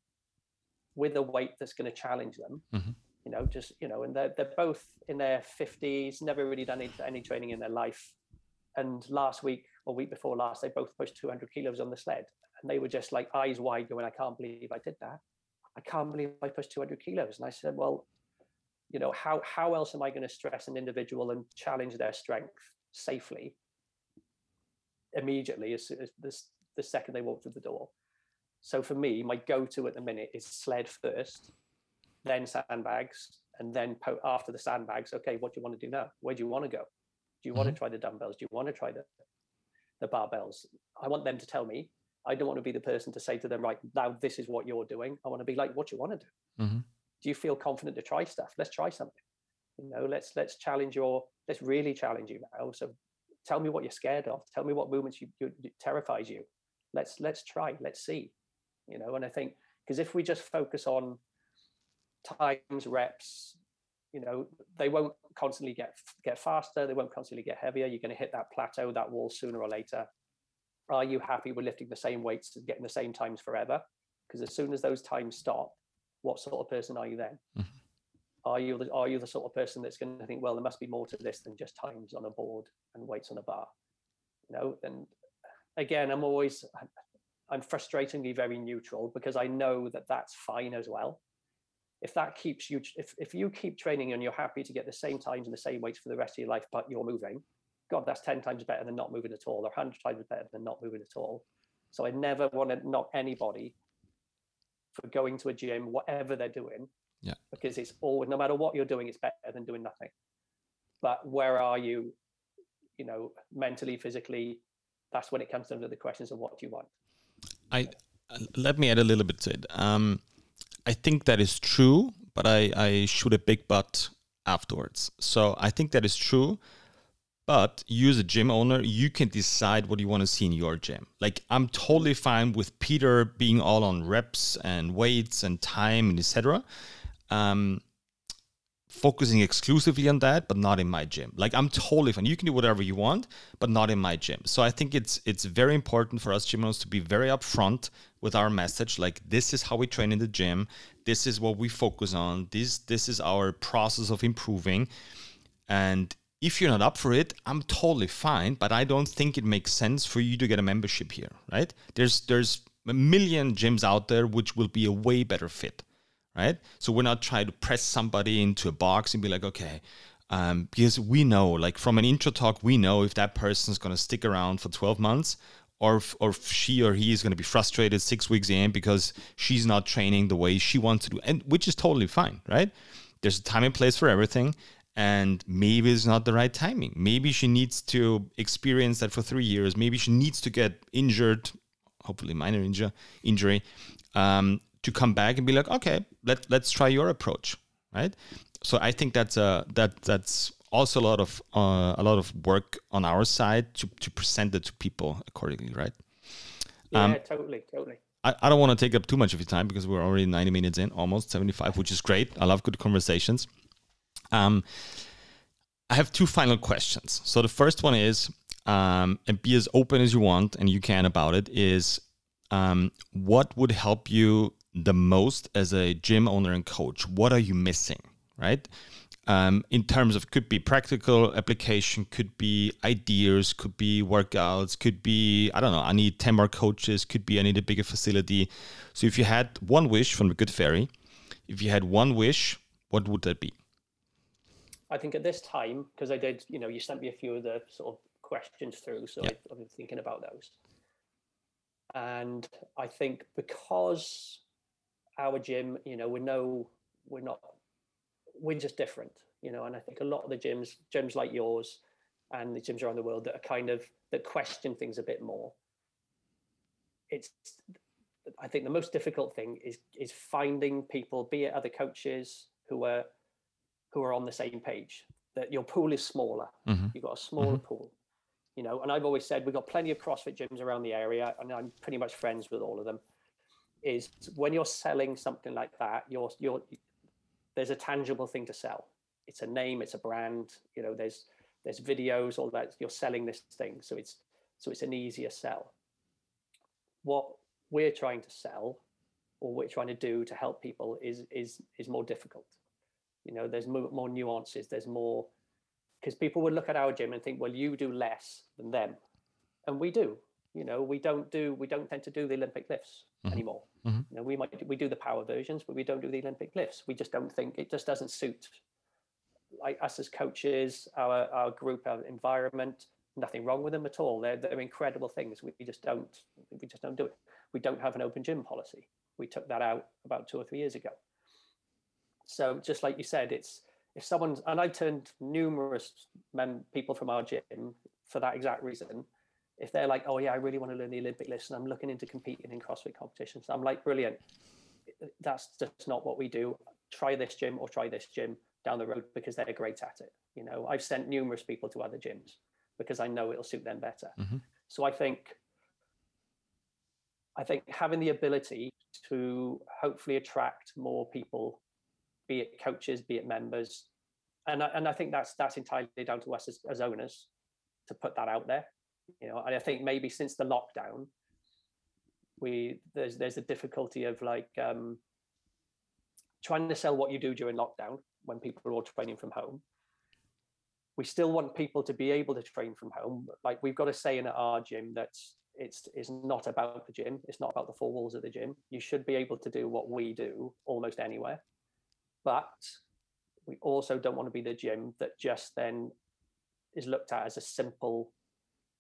Speaker 2: with a weight that's going to challenge them. Mm-hmm. You know, just you know, and they're they're both in their fifties, never really done any, any training in their life. And last week or week before last, they both pushed 200 kilos on the sled, and they were just like eyes wide, going, "I can't believe I did that. I can't believe I pushed 200 kilos." And I said, "Well, you know, how how else am I going to stress an individual and challenge their strength safely immediately as, as this the second they walk through the door?" So for me, my go-to at the minute is sled first, then sandbags, and then po- after the sandbags, okay, what do you want to do now? Where do you want to go? Do you mm-hmm. want to try the dumbbells? Do you want to try the the barbells? I want them to tell me. I don't want to be the person to say to them, right now, this is what you're doing. I want to be like, what do you want to do? Mm-hmm. Do you feel confident to try stuff? Let's try something. You know, let's let's challenge your. Let's really challenge you now. So, tell me what you're scared of. Tell me what movements you, you terrifies you. Let's let's try. Let's see you know and i think because if we just focus on times reps you know they won't constantly get get faster they won't constantly get heavier. You're going to hit that plateau that wall sooner or later. Are you happy with lifting the same weights and getting the same times forever? Because as soon as those times stop what sort of person are you then? Mm-hmm. are you the, are you the sort of person that's going to think well there must be more to this than just times on a board and weights on a bar you know? And again i'm always I'm frustratingly very neutral because I know that that's fine as well. If that keeps you, if, if you keep training and you're happy to get the same times and the same weights for the rest of your life, but you're moving, God, that's 10 times better than not moving at all, or 100 times better than not moving at all. So I never want to knock anybody for going to a gym, whatever they're doing.
Speaker 1: Yeah.
Speaker 2: Because it's always, no matter what you're doing, it's better than doing nothing. But where are you, you know, mentally, physically? That's when it comes down to the questions of what do you want.
Speaker 1: I let me add a little bit to it. Um, I think that is true, but I, I shoot a big butt afterwards. So I think that is true, but you as a gym owner you can decide what you want to see in your gym like i'm totally fine with peter being all on reps and weights and time and etc um, focusing exclusively on that but not in my gym. Like i'm totally fine. You can do whatever you want but not in my gym. So i think it's it's very important for us gym owners to be very upfront with our message like this is how we train in the gym. This is what we focus on. This this is our process of improving. And if you're not up for it, I'm totally fine, but I don't think it makes sense for you to get a membership here, right? There's there's a million gyms out there which will be a way better fit, right? So we're not trying to press somebody into a box and be like, okay, um, because we know, like from an intro talk, we know if that person's going to stick around for 12 months or if, or if she or he is going to be frustrated six weeks in because she's not training the way she wants to do, and which is totally fine, right? There's a time and place for everything, and maybe it's not the right timing. Maybe she needs to experience that for three years. Maybe she needs to get injured, hopefully minor injury, injury, um, to come back and be like, okay, let let's try your approach, right? So I think that's a that that's also a lot of uh, a lot of work on our side to to present it to people accordingly, right?
Speaker 2: Yeah, um, totally, totally.
Speaker 1: I, I don't want to take up too much of your time because we're already 90 minutes in, almost 75, which is great. I love good conversations. Um, I have two final questions. So the first one is, um, and be as open as you want and you can about it, is um, what would help you the most as a gym owner and coach? What are you missing, right? Um, in terms of could be practical application, could be ideas, could be workouts, could be I don't know. I need ten more coaches. Could be I need a bigger facility. So if you had one wish from the Good Fairy, if you had one wish, what would that be?
Speaker 2: I think at this time, because I did, you know, you sent me a few of the sort of questions through, so yeah. I've been thinking about those. And I think because our gym, you know, we're no, we're not, we're just different, you know, and I think a lot of the gyms, gyms like yours and the gyms around the world that are kind of, that question things a bit more. It's, I think the most difficult thing is, is finding people, be it other coaches who are who are on the same page. That your pool is smaller. Mm-hmm. You've got a smaller mm-hmm. pool. You know, and I've always said we've got plenty of CrossFit gyms around the area, and I'm pretty much friends with all of them. Is when you're selling something like that, you're you're there's a tangible thing to sell. It's a name, it's a brand. You know, there's there's videos, all that. You're selling this thing, so it's so it's an easier sell. What we're trying to sell, or we're trying to do to help people, is is is more difficult you know there's more, more nuances there's more because people would look at our gym and think well you do less than them and we do you know we don't do we don't tend to do the olympic lifts mm-hmm. anymore. Mm-hmm. you know we might we do the power versions but we don't do the olympic lifts. We just don't think it just doesn't suit like us as coaches our our group our environment. Nothing wrong with them at all. They're, they're incredible things. We just don't we just don't do it. We don't have an open gym policy. We took that out about two or three years ago. So just like you said, it's if someone's and I turned numerous mem- people from our gym for that exact reason. If they're like, oh yeah, I really want to learn the Olympic lifts and I'm looking into competing in CrossFit competitions, I'm like, brilliant. That's just not what we do. Try this gym or try this gym down the road because they're great at it. You know, I've sent numerous people to other gyms because I know it'll suit them better. Mm-hmm. So I think I think having the ability to hopefully attract more people be it coaches, be it members. And I, and I think that's that's entirely down to us as, as owners to put that out there. You know, and I think maybe since the lockdown, we there's there's a difficulty of like um, trying to sell what you do during lockdown when people are all training from home. We still want people to be able to train from home. Like we've got to say in our gym that it's it's not about the gym. It's not about the four walls of the gym. You should be able to do what we do almost anywhere. But we also don't want to be the gym that just then is looked at as a simple,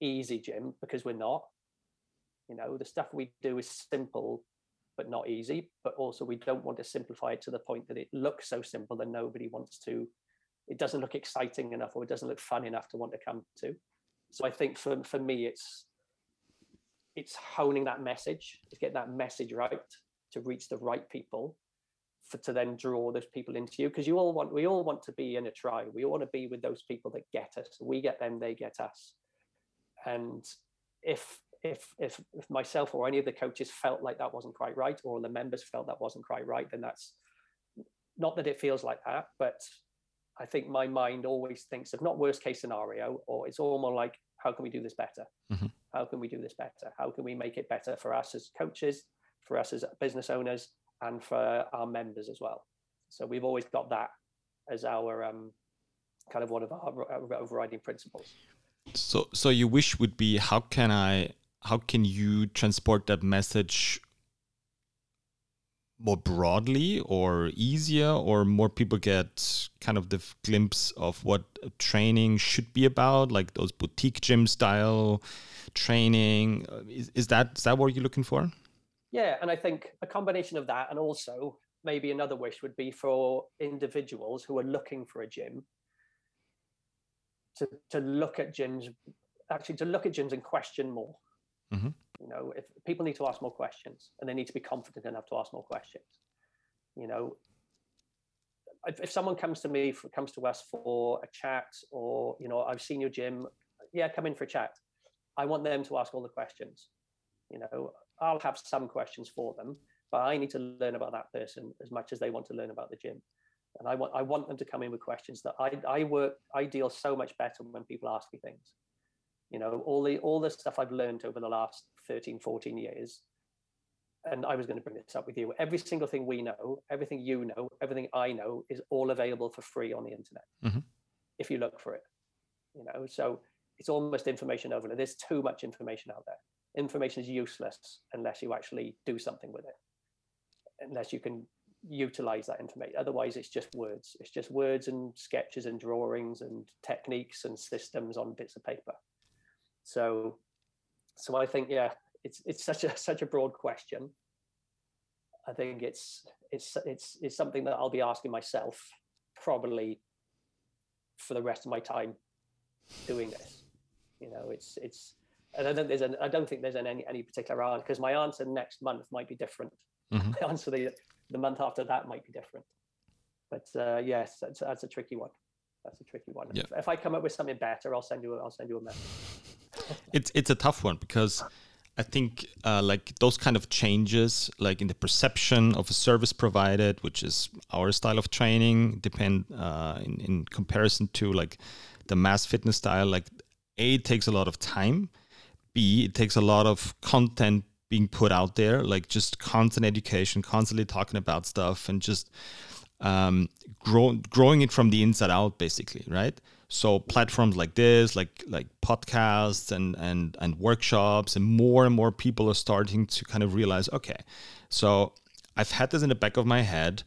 Speaker 2: easy gym because we're not. You know, the stuff we do is simple but not easy. But also, we don't want to simplify it to the point that it looks so simple that nobody wants to. It doesn't look exciting enough, or it doesn't look fun enough to want to come to. So I think for for me, it's it's honing that message, it's getting that message right to reach the right people for, to then draw those people into you because you all want we all want to be in a tribe we all want to be with those people that get us we get them they get us and if if if if myself or any of the coaches felt like that wasn't quite right or the members felt that wasn't quite right then that's not that it feels like that but i think my mind always thinks of not worst case scenario or it's all more like how can we do this better mm-hmm. how can we do this better how can we make it better for us as coaches for us as business owners and for our members as well. So we've always got that as our um, kind of one of our overriding principles.
Speaker 1: So, so your wish would be how can I, how can you transport that message more broadly or easier, or more people get kind of the glimpse of what training should be about, like those boutique gym style training? Uh, is, is that is that what you're looking for?
Speaker 2: Yeah, and I think a combination of that and also maybe another wish would be for individuals who are looking for a gym to, to look at gyms, actually to look at gyms and question more. Mm-hmm. You know, if people need to ask more questions and they need to be confident enough to ask more questions. You know, if, if someone comes to me, for, comes to us for a chat or, you know, I've seen your gym, yeah, come in for a chat. I want them to ask all the questions. You know, I'll have some questions for them, but I need to learn about that person as much as they want to learn about the gym. And I want I want them to come in with questions that I I work I deal so much better when people ask me things. You know, all the all the stuff I've learned over the last 13, 14 years. And I was going to bring this up with you. Every single thing we know, everything you know, everything I know is all available for free on the internet. Mm-hmm. If you look for it. You know, so it's almost information overload. There's too much information out there information is useless unless you actually do something with it unless you can utilize that information. Otherwise it's just words. It's just words and sketches and drawings and techniques and systems on bits of paper. So so i think yeah it's it's such a such a broad question. I think it's it's it's it's something that i'll be asking myself probably for the rest of my time doing this. You know it's it's and I don't there's an, I don't think there's an, any any particular answer because my answer next month might be different. Mm-hmm. My answer the the month after that might be different. But uh, yes, that's, that's a tricky one. That's a tricky one. Yeah. If, if, I come up with something better, I'll send you. A, I'll send you a message.
Speaker 1: it's it's a tough one because I think uh, like those kind of changes, like in the perception of a service provided, which is our style of training, depend uh, in in comparison to like the mass fitness style. Like a it takes a lot of time B, it takes a lot of content being put out there, like just constant education, constantly talking about stuff, and just um, grow, growing it from the inside out, basically, right? So platforms like this, like like podcasts and and and workshops, and more and more people are starting to kind of realize, okay, so I've had this in the back of my head.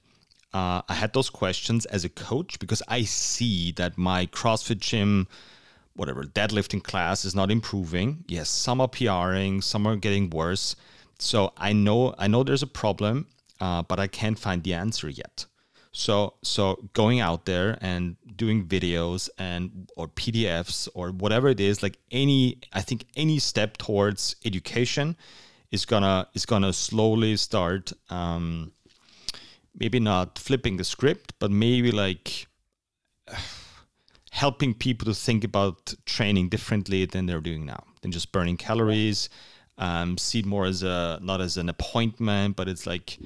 Speaker 1: Uh, I had those questions as a coach because I see that my CrossFit gym whatever deadlifting class is not improving. Yes, some are PRing, some are getting worse. So I know I know there's a problem, uh, but I can't find the answer yet. So so going out there and doing videos and or PDFs or whatever it is, like any I think any step towards education is gonna is gonna slowly start. Um, maybe not flipping the script, but maybe like helping people to think about training differently than they're doing now, than just burning calories. Um, see it more as a not as an appointment, but it's like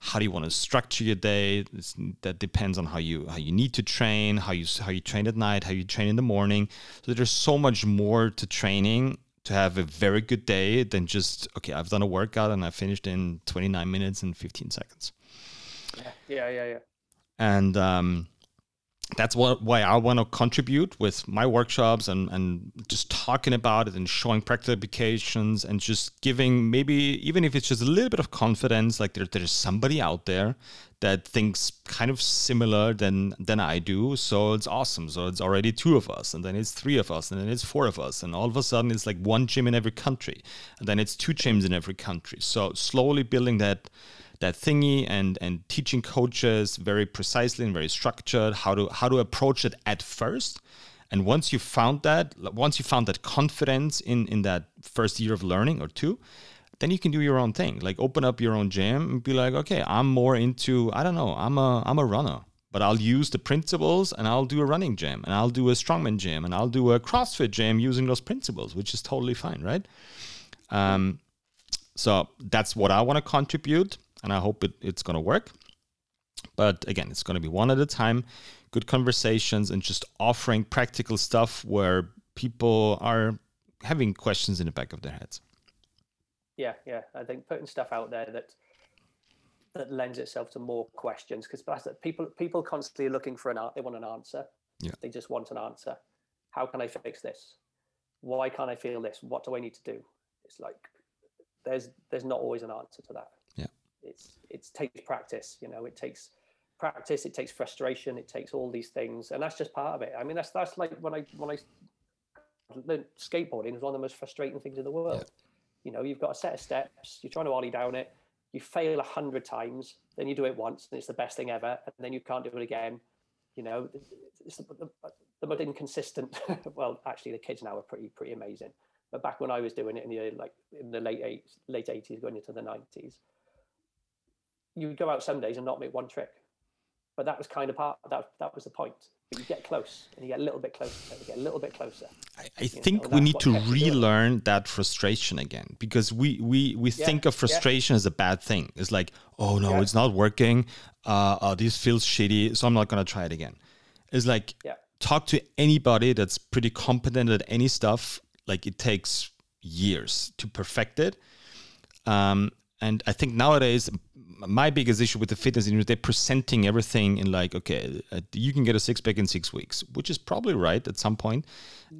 Speaker 1: how do you want to structure your day? It's, that depends on how you how you need to train, how you how you train at night, how you train in the morning. So there's so much more to training to have a very good day than just okay, I've done a workout and I finished in 29 minutes and 15 seconds.
Speaker 2: Yeah, yeah, yeah. yeah.
Speaker 1: And um, that's what why I want to contribute with my workshops and, and just talking about it and showing practical applications and just giving maybe even if it's just a little bit of confidence like there, there's somebody out there that thinks kind of similar than than I do. So it's awesome. So it's already two of us and then it's three of us and then it's four of us and all of a sudden it's like one gym in every country and then it's two gyms in every country. So slowly building that that thingy and and teaching coaches very precisely and very structured how to how to approach it at first and once you found that once you found that confidence in in that first year of learning or two then you can do your own thing. Like open up your own gym and be like, okay, I'm more into I don't know, I'm a I'm a runner, but I'll use the principles and I'll do a running gym and I'll do a strongman gym and I'll do a CrossFit gym using those principles, which is totally fine, right? Um, so that's what I want to contribute, and I hope it, it's going to work. But again, it's going to be one at a time, good conversations, and just offering practical stuff where people are having questions in the back of their heads.
Speaker 2: Yeah, yeah. I think putting stuff out there that that lends itself to more questions because people people constantly looking for an they want an answer.
Speaker 1: Yeah.
Speaker 2: They just want an answer. How can I fix this? Why can't I feel this? What do I need to do? It's like there's there's not always an answer to that. It's it takes practice, you know, it takes practice, it takes frustration, it takes all these things, and that's just part of it. I mean, that's that's like when I when I learned skateboarding was one of the most frustrating things in the world. Yeah. You know, you've got a set of steps, you're trying to ollie down it, you fail a hundred times, then you do it once, and it's the best thing ever, and then you can't do it again. You know, it's the, the, the most inconsistent. well, actually, the kids now are pretty pretty amazing. But back when I was doing it in the like in the late eight, late eighties, going into the nineties, you would go out some days and not make one trick. But that was kind of part. That that was the point. you get close, and you get a little bit closer, you get a little bit closer.
Speaker 1: I, I think know, we need to relearn that frustration again because we we we yeah, think of frustration yeah. as a bad thing. It's like, oh no, yeah. it's not working. Uh, oh, this feels shitty, so I'm not gonna try it again. It's like yeah. talk to anybody that's pretty competent at any stuff like it takes years to perfect it. Um, and I think nowadays, my biggest issue with the fitness industry, they're presenting everything in like, okay, uh, you can get a six pack in six weeks, which is probably right at some point.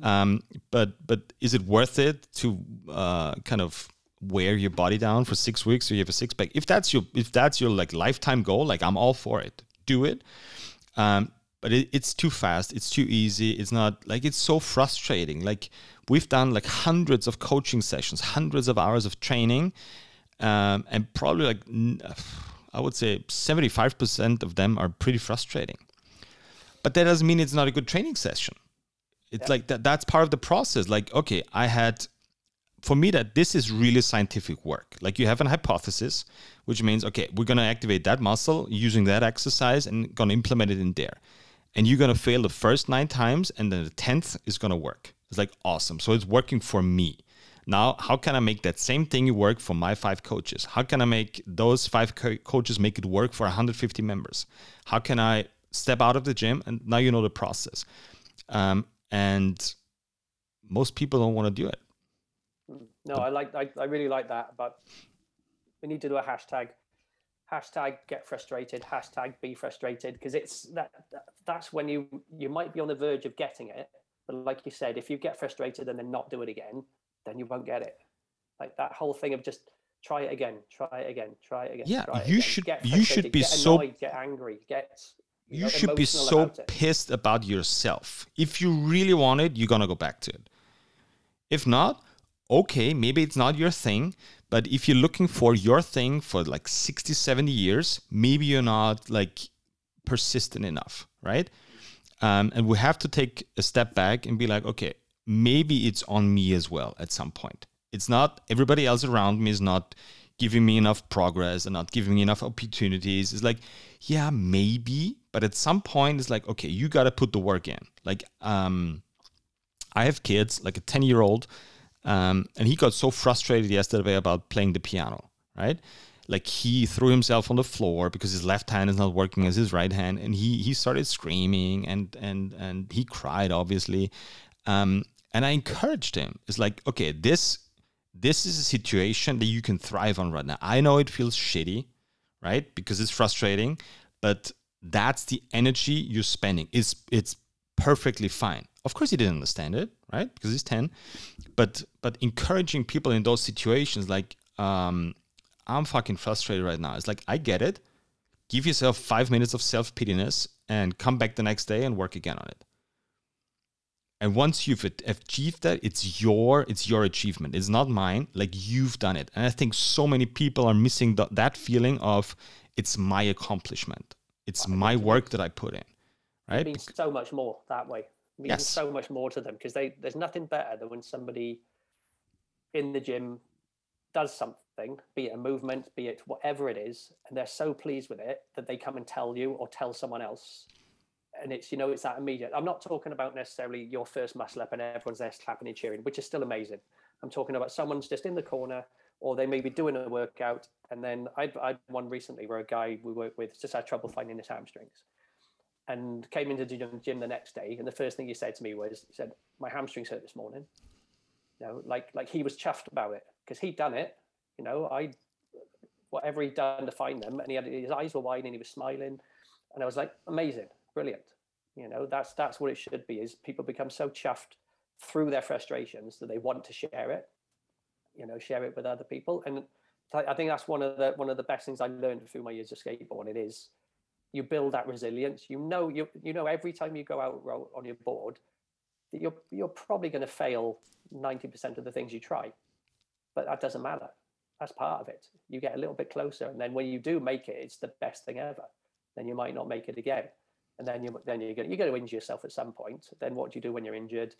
Speaker 1: Um, but but is it worth it to uh, kind of wear your body down for six weeks so you have a six pack? If that's your if that's your like lifetime goal, like I'm all for it. Do it. Um, but it, it's too fast. It's too easy. It's not like it's so frustrating. Like we've done like hundreds of coaching sessions, hundreds of hours of training, um, and probably like I would say 75% of them are pretty frustrating. But that doesn't mean it's not a good training session. It's yeah. like that that's part of the process. Like, okay, I had for me that this is really scientific work. Like you have an hypothesis, which means okay, we're gonna activate that muscle using that exercise and gonna implement it in there. And you're gonna fail the first nine times, and then the tenth is gonna work. It's like awesome. So it's working for me. Now, how can I make that same thing work for my five coaches? How can I make those five co- coaches make it work for 150 members? How can I step out of the gym and now you know the process? Um, and most people don't want to do it.
Speaker 2: No, I like I, I really like that. But we need to do a hashtag hashtag get frustrated hashtag be frustrated because it's that that's when you you might be on the verge of getting it but like you said, if you get frustrated and then not do it again, then you won't get it. Like that whole thing of just try it again, try it again, try it again.
Speaker 1: Yeah,
Speaker 2: you
Speaker 1: again. should you should be
Speaker 2: get
Speaker 1: annoyed,
Speaker 2: so get angry, get
Speaker 1: you, know, should be so about pissed about yourself. If you really want it, you're gonna go back to it. If not, okay, maybe it's not your thing. But if you're looking for your thing for like 60, 70 years, maybe you're not like persistent enough, right? Um, and we have to take a step back and be like, okay, maybe it's on me as well at some point. It's not everybody else around me is not giving me enough progress and not giving me enough opportunities. It's like, yeah, maybe, but at some point it's like, okay, you got to put the work in. Like, um, I have kids, like a 10 year old, um, and he got so frustrated yesterday about playing the piano, right? like he threw himself on the floor because his left hand is not working as his right hand and he he started screaming and and and he cried obviously um, and i encouraged him. It's like okay this this is a situation that you can thrive on right now. I know it feels shitty right? Because it's frustrating but that's the energy you're spending. It's it's perfectly fine. Of course he didn't understand it right? Because he's 10 but but encouraging people in those situations like um, I'm fucking frustrated right now. It's like, I get it. Give yourself five minutes of self-pityness and come back the next day and work again on it. And once you've achieved that, it's your it's your achievement. It's not mine. Like you've done it. And I think so many people are missing the, that feeling of it's my accomplishment. It's my work that I put in. Right? It
Speaker 2: means so much more that way. It means yes. so much more to them because they there's nothing better than when somebody in the gym does something something, be it a movement, be it whatever it is, and they're so pleased with it that they come and tell you or tell someone else. And it's, you know, it's that immediate. I'm not talking about necessarily your first muscle up and everyone's there clapping and cheering, which is still amazing. I'm talking about someone's just in the corner or they may be doing a workout. And then I had one recently where a guy we work with just had trouble finding his hamstrings and came into the gym the next day. And the first thing he said to me was, he said, my hamstrings hurt this morning. You know, like, like he was chuffed about it because he'd done it. You know, I, whatever he'd done to find them and he had, his eyes were wide and he was smiling. And I was like, amazing, brilliant. You know, that's, that's what it should be is people become so chuffed through their frustrations that they want to share it, you know, share it with other people. And I think that's one of the, one of the best things I learned through my years of skateboarding is you build that resilience. You know, you you know every time you go out on your board, that you're you're probably going to fail ninety percent of the things you try, but that doesn't matter. That's part of it. You get a little bit closer, and then when you do make it, it's the best thing ever. Then you might not make it again, and then you then you're going you're going to injure yourself at some point. Then what do you do when you're injured?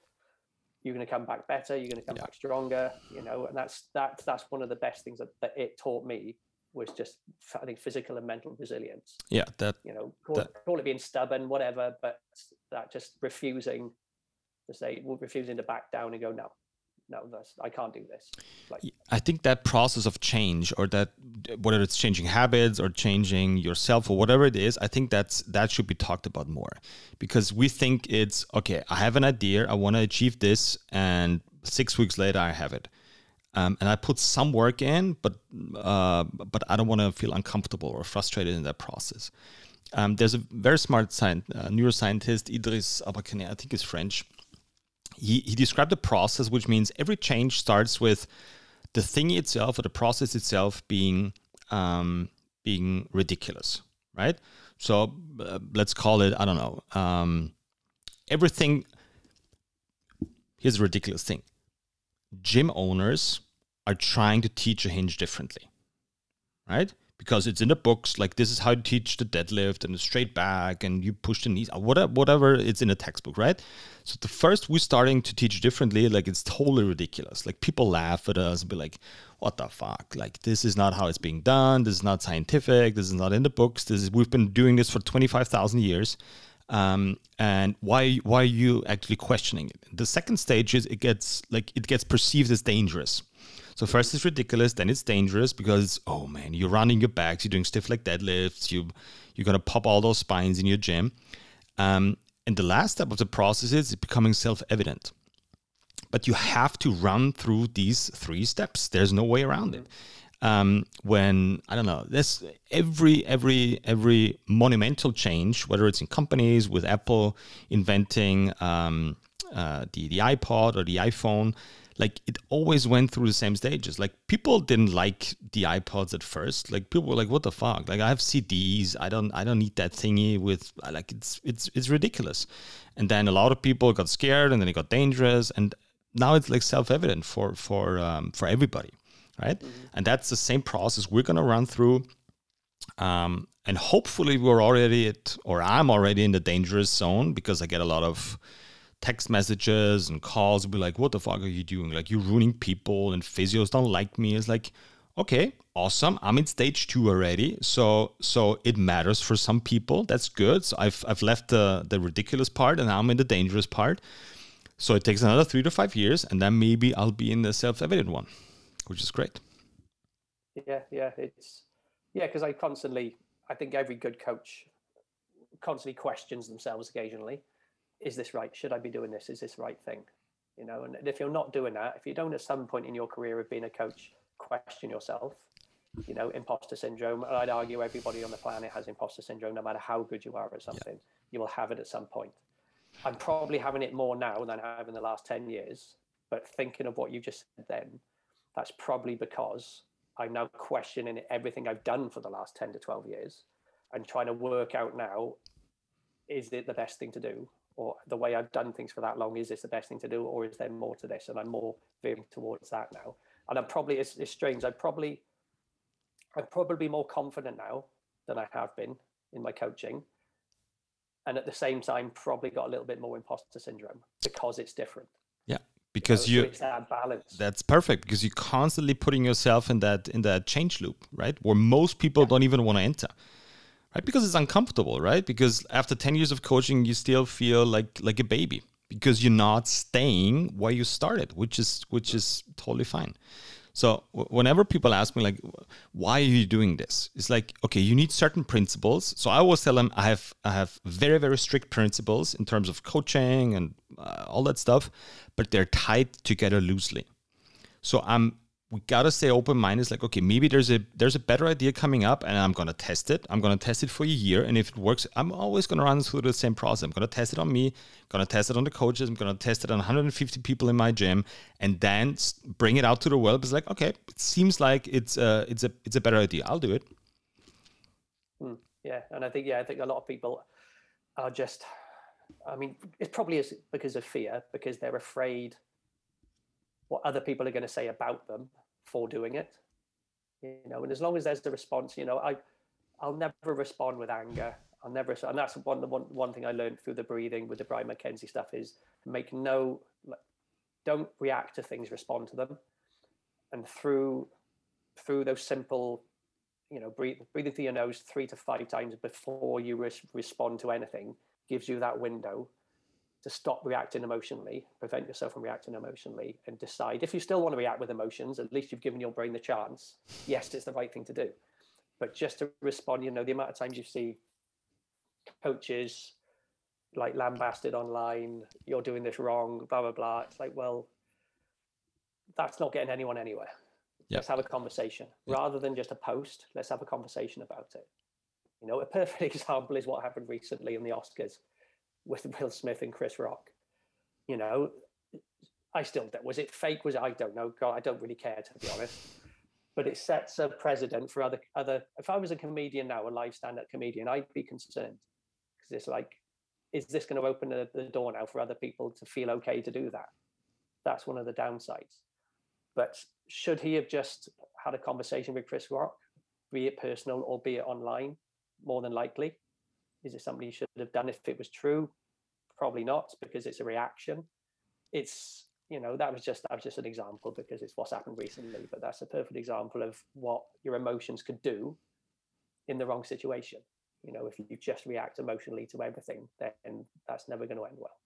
Speaker 2: You're going to come back better. You're going to come yeah. back stronger. You know, and that's that's that's one of the best things that, that it taught me was just I think physical and mental resilience.
Speaker 1: Yeah, that
Speaker 2: you know, call, that, call it being stubborn, whatever, but that just refusing to say, refusing to back down and go, no, no, that's, I can't do this.
Speaker 1: Like, I think that process of change, or that whether it's changing habits or changing yourself or whatever it is, I think that's that should be talked about more, because we think it's okay. I have an idea, I want to achieve this, and six weeks later I have it um, and I put some work in, but uh, but I don't want to feel uncomfortable or frustrated in that process. Um, there's a very smart science, uh, neuroscientist, Idriss Aberkane, I think he's French. He, he described a process which means every change starts with the thing itself or the process itself being um, being ridiculous, right? So uh, let's call it I don't know um, everything. Here's a ridiculous thing: gym owners are trying to teach a hinge differently, right? Because it's in the books, like this is how you teach the deadlift and the straight back, and you push the knees, whatever, whatever it's in a textbook, right? So the first we're starting to teach differently, like it's totally ridiculous. Like people laugh at us and be like, "What the fuck? Like this is not how it's being done. This is not scientific. This is not in the books. This is we've been doing this for twenty five thousand years." um, and why why are you actually questioning it? The second stage is it gets like it gets perceived as dangerous. So first it's ridiculous, then it's dangerous because oh man, you're running your backs, you're doing stiff leg deadlifts, you you're gonna pop all those spines in your gym. Um, and the last step of the process is becoming self-evident. But you have to run through these three steps. There's no way around it. Um, when I don't know, there's every every every monumental change, whether it's in companies with Apple inventing um, uh, the the iPod or the iPhone, like it always went through the same stages. Like people didn't like the iPods at first. Like people were like, "What the fuck?" Like I have CDs. I don't. I don't need that thingy with. Like it's it's it's ridiculous. And then a lot of people got scared, and then it got dangerous. And now it's like self-evident for for um, for everybody, right? Mm-hmm. And that's the same process we're gonna run through. Um, and hopefully we're already at, or I'm already in the dangerous zone because I get a lot of text messages and calls will be like, what the fuck are you doing? Like you're ruining people and physios don't like me. It's like, okay, awesome. I'm in stage two already. So so it matters for some people. That's good. So I've I've left the the ridiculous part and I'm in the dangerous part. So it takes another three to five years, and then maybe I'll be in the self-evident one, which is great.
Speaker 2: Yeah, yeah, it's yeah, because I constantly, I think every good coach constantly questions themselves occasionally is this right? Should I be doing this? Is this the right thing? You know, and if you're not doing that, if you don't at some point in your career of being a coach question yourself, you know, imposter syndrome, and I'd argue everybody on the planet has imposter syndrome, no matter how good you are at something, yeah. you will have it at some point. I'm probably having it more now than I have in the last 10 years, but thinking of what you just said then, that's probably because I'm now questioning everything I've done for the last 10 to 12 years and trying to work out now, is it the best thing to do? Or the way I've done things for that long, is this the best thing to do, or is there more to this? And I'm more veering towards that now. And I'm probably it's, it's strange. I probably I'm probably more confident now than I have been in my coaching, and at the same time, probably got a little bit more imposter syndrome because it's different.
Speaker 1: Yeah, because you,
Speaker 2: know, so it's that balance.
Speaker 1: That's perfect because you're constantly putting yourself in that in that change loop, right? Where most people yeah. don't even want to enter. Right? Because it's uncomfortable, right? Because after 10 years of coaching, you still feel like like a baby because you're not staying where you started, which is which is totally fine. So whenever people ask me like, why are you doing this? It's like, okay, you need certain principles. So I always tell them I have I have very very strict principles in terms of coaching and uh, all that stuff, but they're tied together loosely. So I'm we gotta stay open minded. Like, okay, maybe there's a there's a better idea coming up, and I'm gonna test it. I'm gonna test it for a year, and if it works, I'm always gonna run through the same process. I'm gonna test it on me, gonna test it on the coaches. I'm gonna test it on 150 people in my gym, and then bring it out to the world. It's like, okay, it seems like it's a it's a it's a better idea. I'll do it.
Speaker 2: Hmm. Yeah, and I think yeah, I think a lot of people are just. I mean, it probably is because of fear, because they're afraid what other people are going to say about them for doing it you know? And as long as there's the response you know i i'll never respond with anger. I'll never and that's one the one, one thing i learned through the breathing with the brian mackenzie stuff is make no don't react to things respond to them. And through through those simple you know breathe, breathing through your nose three to five times before you res- respond to anything gives you that window to stop reacting emotionally, prevent yourself from reacting emotionally, and decide if you still want to react with emotions, at least you've given your brain the chance. Yes, it's the right thing to do. But just to respond, you know, the amount of times you see coaches like lambasted online, you're doing this wrong, blah, blah, blah. It's like, well, that's not getting anyone anywhere. Yep. Let's have a conversation yep. rather than just a post. Let's have a conversation about it. You know, a perfect example is what happened recently in the Oscars with Will Smith and Chris Rock. You know, I still don't. Was it fake? Was it, I don't know. God, I don't really care to be honest. But it sets a precedent for other other. If I was a comedian now, a live stand-up comedian, I'd be concerned because it's like, is this going to open the, the door now for other people to feel okay to do that? That's one of the downsides. But should he have just had a conversation with Chris Rock, be it personal or be it online? More than likely, is it something you should have done if it was true? Probably not, because it's a reaction. It's you know that was just that was just an example because it's what's happened recently. But that's a perfect example of what your emotions could do in the wrong situation. You know, if you just react emotionally to everything, then that's never going to end well.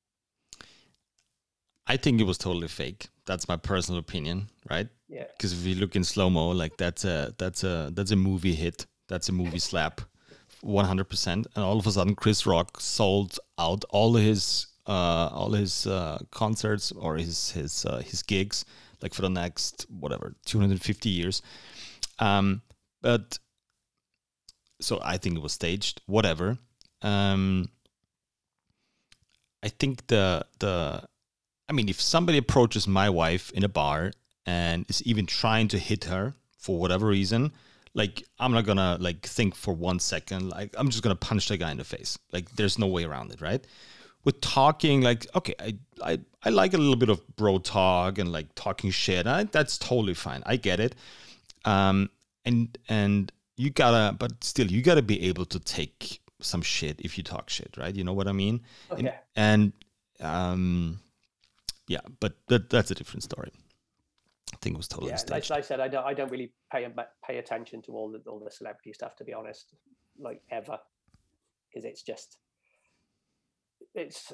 Speaker 1: I think it was totally fake. That's my personal opinion, right?
Speaker 2: Yeah.
Speaker 1: Because if you look in slow mo, like that's a that's a that's a movie hit. That's a movie slap. 100%. And all of a sudden, Chris Rock sold out all his uh, all his uh, concerts or his his uh, his gigs like for the next whatever 250 years. Um, but so I think it was staged. Whatever. Um, I think the the I mean, if somebody approaches my wife in a bar and is even trying to hit her for whatever reason, like i'm not gonna like think for one second like i'm just gonna punch the guy in the face. Like there's no way around it right? With talking like okay i i, I like a little bit of bro talk and like talking shit. I, that's totally fine. I get it. Um and and you gotta but still you gotta be able to take some shit if you talk shit right? You know what i mean?
Speaker 2: Okay.
Speaker 1: and, and um yeah but that, that's a different story. I think it was totally
Speaker 2: yeah. Like, I said, I don't, I don't really pay um, pay attention to all the all the celebrity stuff to be honest, like ever, because it's just, it's,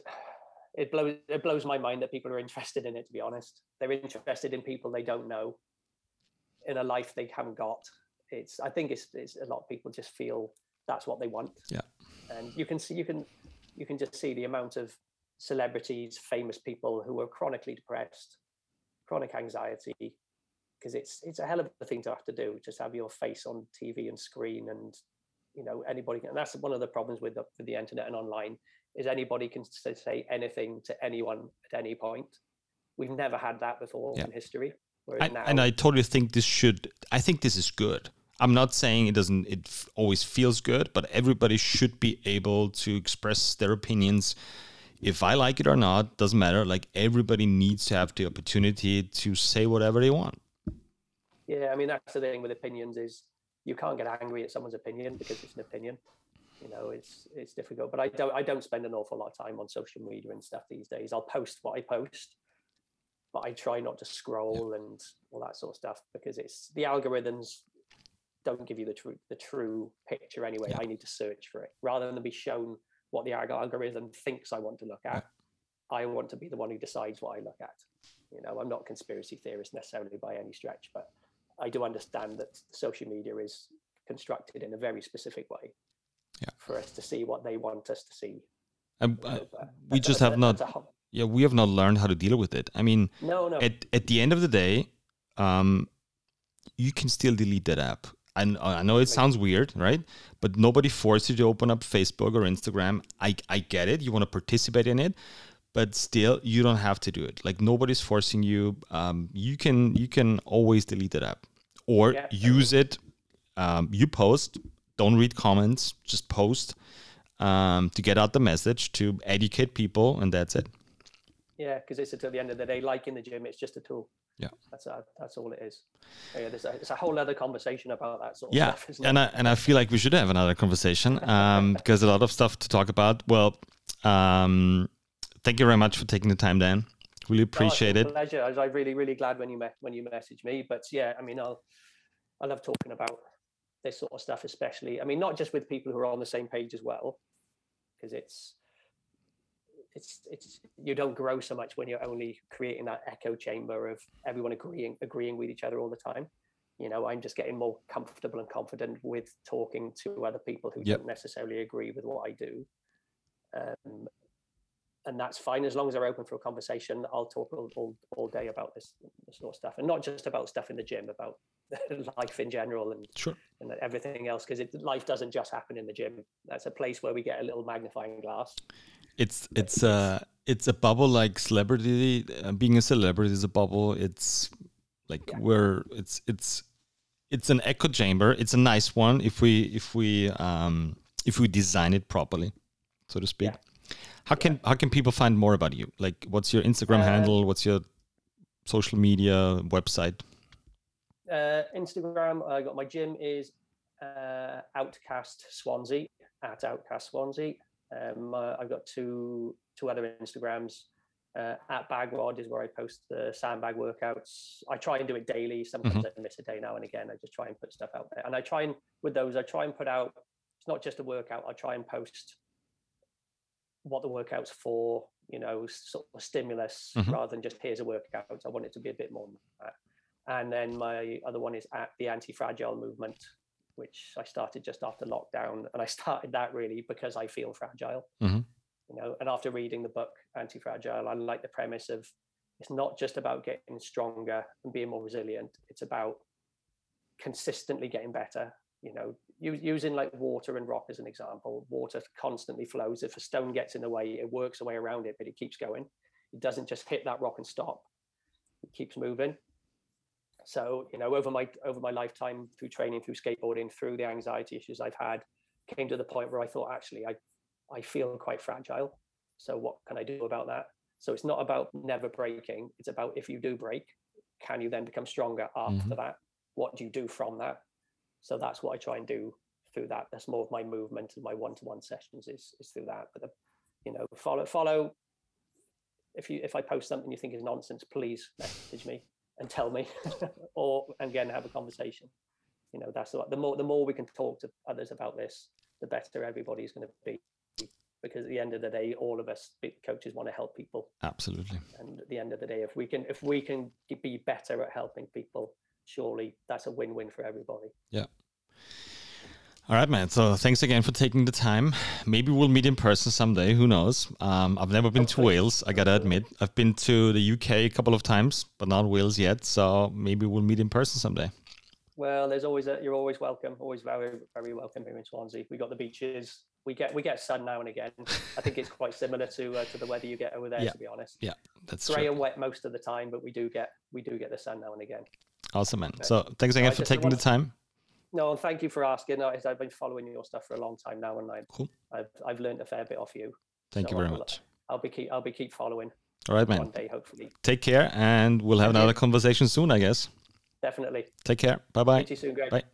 Speaker 2: it blows it blows my mind that people are interested in it. To be honest, they're interested in people they don't know, in a life they haven't got. It's I think it's it's a lot of people just feel that's what they want.
Speaker 1: Yeah,
Speaker 2: and you can see you can you can just see the amount of celebrities, famous people who are chronically depressed chronic anxiety because it's it's a hell of a thing to have to do just have your face on tv and screen and you know anybody can, and that's one of the problems with the, with the internet and online is anybody can say anything to anyone at any point. We've never had that before yeah. in history.
Speaker 1: I, now, and i totally think this should i think this is good. I'm not saying it doesn't it f- always feels good but everybody should be able to express their opinions if I like it or not, doesn't matter. Like everybody needs to have the opportunity to say whatever they want.
Speaker 2: Yeah, I mean that's the thing with opinions is you can't get angry at someone's opinion because it's an opinion. You know, it's it's difficult. But I don't I don't spend an awful lot of time on social media and stuff these days. I'll post what I post, but I try not to scroll yeah. and all that sort of stuff because it's the algorithms don't give you the true the true picture anyway. Yeah. I need to search for it rather than be shown what the algorithm thinks I want to look at. I want to be the one who decides what I look at. You know, I'm not a conspiracy theorist necessarily by any stretch, but I do understand that social media is constructed in a very specific way
Speaker 1: yeah.
Speaker 2: for us to see what they want us to see.
Speaker 1: Um, uh, we just have not. yeah, we have not learned how to deal with it. I mean,
Speaker 2: no, no.
Speaker 1: At at the end of the day, um, you can still delete that app. I, I know it sounds weird, right? But nobody forces you to open up Facebook or Instagram. I, I get it. You want to participate in it, but still, you don't have to do it. Like nobody's forcing you. Um, you can you can always delete that app or yeah. use it. Um, you post. Don't read comments. Just post um, to get out the message to educate people, and that's it.
Speaker 2: Yeah, because it's until the end of the day, like in the gym, it's just a tool.
Speaker 1: Yeah,
Speaker 2: that's a, that's all it is. Yeah, there's a, it's a whole other conversation about that sort
Speaker 1: of
Speaker 2: yeah.
Speaker 1: stuff. and I and I feel like we should have another conversation um, because a lot of stuff to talk about. Well, um, thank you very much for taking the time, Dan. Really appreciate
Speaker 2: oh,
Speaker 1: it.
Speaker 2: Pleasure. I was like, really really glad when you met when you messaged me. But yeah, I mean, I'll I love talking about this sort of stuff, especially. I mean, not just with people who are on the same page as well, because it's it's it's you don't grow so much when you're only creating that echo chamber of everyone agreeing agreeing with each other all the time. You know i'm just getting more comfortable and confident with talking to other people who yep. don't necessarily agree with what i do. Um, and that's fine. As long as they're open for a conversation i'll talk all, all, all day about this, this sort of stuff. And not just about stuff in the gym about life in general and
Speaker 1: sure.
Speaker 2: and everything else because life doesn't just happen in the gym. That's a place where we get a little magnifying glass
Speaker 1: it's it's a it's a bubble like celebrity. Uh, being a celebrity is a bubble. It's like yeah. where it's it's it's an echo chamber. It's a nice one if we if we um if we design it properly, so to speak. Yeah. How can yeah. how can people find more about you? Like, what's your Instagram uh, handle? What's your social media website?
Speaker 2: Uh, Instagram. I got my gym is uh, Outcast Swansea at Outcast Swansea. Um, I've got two two other Instagrams. Uh, at BagWOD is where I post the sandbag workouts. I try and do it daily. Sometimes mm-hmm. I miss a day now and again. I just try and put stuff out there. And I try and with those, I try and put out. It's not just a workout. I try and post what the workout's for. You know, sort of stimulus mm-hmm. rather than just here's a workout. I want it to be a bit more. And then my other one is at the anti-fragile movement, which I started just after lockdown, and I started that really because I feel fragile.
Speaker 1: Mm-hmm.
Speaker 2: You know, and after reading the book Anti Fragile, I like the premise of it's not just about getting stronger and being more resilient. It's about consistently getting better. You know, using like water and rock as an example. Water constantly flows. If a stone gets in the way, it works a way around it, but it keeps going. It doesn't just hit that rock and stop. It keeps moving. So, you know, over my over my lifetime through training, through skateboarding, through the anxiety issues I've had, came to the point where I thought actually I I feel quite fragile. So what can I do about that? So it's not about never breaking. It's about if you do break, can you then become stronger after mm-hmm. that? What do you do from that? So that's what I try and do through that. That's more of my movement and my one-to-one sessions is is through that. But the, you know, follow follow. If you if I post something you think is nonsense, please message me and tell me, or again have a conversation. You know, that's the more the more we can talk to others about this, the better everybody's going to be. Because at the end of the day, all of us coaches want to help people.
Speaker 1: Absolutely.
Speaker 2: And at the end of the day, if we can if we can be better at helping people, surely that's a win-win for everybody.
Speaker 1: Yeah. All right, man. So thanks again for taking the time. Maybe we'll meet in person someday. Who knows? Um, I've never been to Wales. I gotta admit, I've been to the UK a couple of times, but not Wales yet. So maybe we'll meet in person someday.
Speaker 2: Well, there's always a, you're always welcome. Always very very welcome here in Swansea. We got the beaches. We get we get sun now and again. I think it's quite similar to uh, to the weather you get over there.
Speaker 1: Yeah.
Speaker 2: To be honest.
Speaker 1: Yeah, that's
Speaker 2: grey and wet most of the time, but we do get we do get the sun now and again.
Speaker 1: Awesome, man. So thanks again for taking the time.
Speaker 2: No, and thank you for asking. I've been following your stuff for a long time now, and I've
Speaker 1: cool.
Speaker 2: I've, I've learned a fair bit off you.
Speaker 1: Thank so you very I'll, much.
Speaker 2: I'll be keep I'll be keep following.
Speaker 1: All right, man.
Speaker 2: One day, hopefully.
Speaker 1: Take care, and we'll have thank another you. conversation soon, I guess.
Speaker 2: Definitely.
Speaker 1: Take care. Bye bye.
Speaker 2: See you soon, Greg.
Speaker 1: Bye.